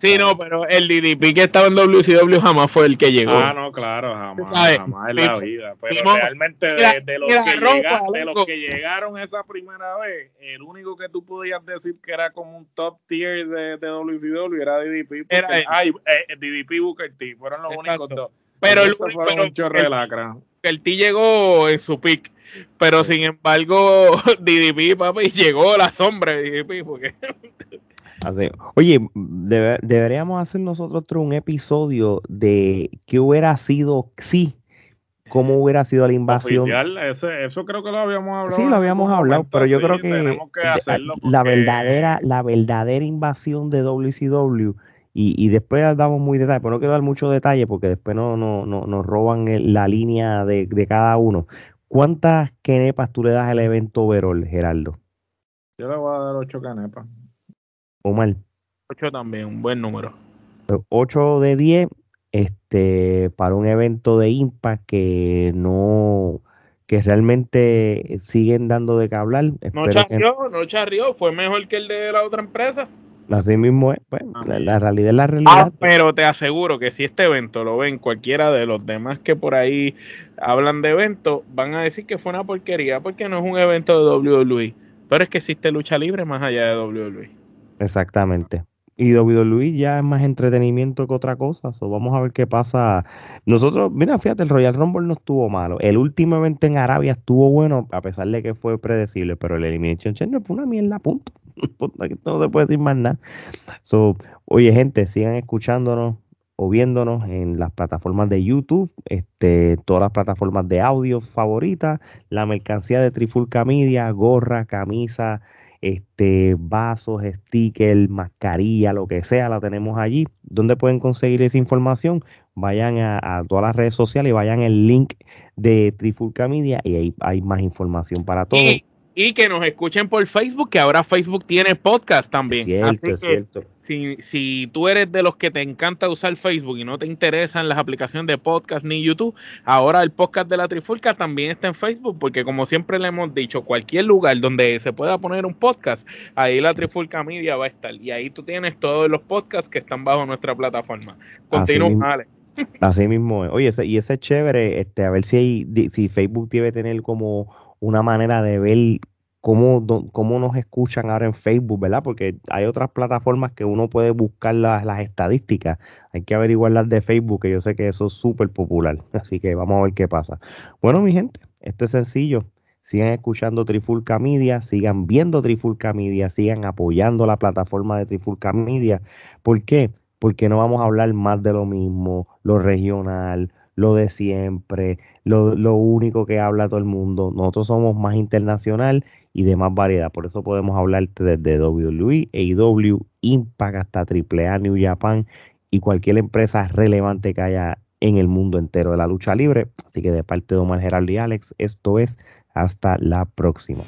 Sí, no, pero el DDP que estaba en WCW jamás fue el que llegó. Ah, no, claro, jamás, jamás en la vida. Pero realmente de, los que llegaron esa primera vez, el único que tú podías decir que era como un top tier de, de WCW era DDP. Era ay, eh, DDP Booker T, fueron los únicos dos. Pero el, pero, el, el T llegó en su pick. Pero sin embargo, DDP, papi, llegó la sombra de DDP. Porque Oye, deberíamos hacer nosotros un episodio de qué hubiera sido sí, cómo hubiera sido la invasión. eso creo que lo habíamos hablado. Sí, lo habíamos hablado, pero yo creo que, la verdadera, la verdadera invasión de WCW y, después damos muy detalle, pero no quiero dar mucho detalle porque después no, no, no nos roban la línea de, cada uno. ¿Cuántas canepas tú le das al evento Verol, Geraldo? Yo le voy a dar ocho canepas o mal. 8 también, un buen número. 8 de 10 este, para un evento de Impact que no que realmente siguen dando de qué hablar. no charrió, no charrió, fue mejor que el de la otra empresa. Así mismo es, pues, ah, la, realidad es la realidad. Ah, pero te aseguro que si este evento lo ven cualquiera de los demás que por ahí hablan de evento, van a decir que fue una porquería porque no es un evento de WWE. Pero es que existe lucha libre más allá de WWE. Exactamente. Y WWE ya es más entretenimiento que otra cosa. So, vamos a ver qué pasa. Nosotros, mira, fíjate, el Royal Rumble no estuvo malo. El último evento en Arabia estuvo bueno, a pesar de que fue predecible, pero el Elimination Chamber fue una mierda, punto. Aquí no se puede decir más nada. So, oye, gente, sigan escuchándonos o viéndonos en las plataformas de YouTube, este, todas las plataformas de audio favoritas, la mercancía de Trifulca Media, gorra, camisa, este, vasos, stickers, mascarilla, lo que sea, la tenemos allí. ¿Dónde pueden conseguir esa información? Vayan a, todas las redes sociales y vayan el link de Trifulca Media y ahí hay más información para todos y que nos escuchen por Facebook, que ahora Facebook tiene podcast también. Cierto, es cierto. Si, si tú eres de los que te encanta usar Facebook y no te interesan las aplicaciones de podcast ni YouTube, ahora el podcast de la Trifulca también está en Facebook, porque como siempre le hemos dicho, cualquier lugar donde se pueda poner un podcast, ahí la Trifulca Media va a estar. Y ahí tú tienes todos los podcasts que están bajo nuestra plataforma. Continúa, Ale. Así mismo Oye, y ese es chévere, este, a ver si, hay, si Facebook debe tener como una manera de ver cómo, cómo nos escuchan ahora en Facebook, ¿verdad? Porque hay otras plataformas que uno puede buscar las, las estadísticas. Hay que averiguar las de Facebook, que yo sé que eso es súper popular. Así que vamos a ver qué pasa. Bueno, mi gente, esto es sencillo. Sigan escuchando Trifulca Media, sigan viendo Trifulca Media, sigan apoyando la plataforma de Trifulca Media. ¿Por qué? Porque no vamos a hablar más de lo mismo, lo regional, lo de siempre, lo, lo, único que habla todo el mundo. Nosotros somos más internacional y de más variedad. Por eso podemos hablar desde WWE, AEW, Impact hasta AAA, New Japan y cualquier empresa relevante que haya en el mundo entero de la lucha libre. Así que de parte de Omar Geraldo y Alex, esto es hasta la próxima.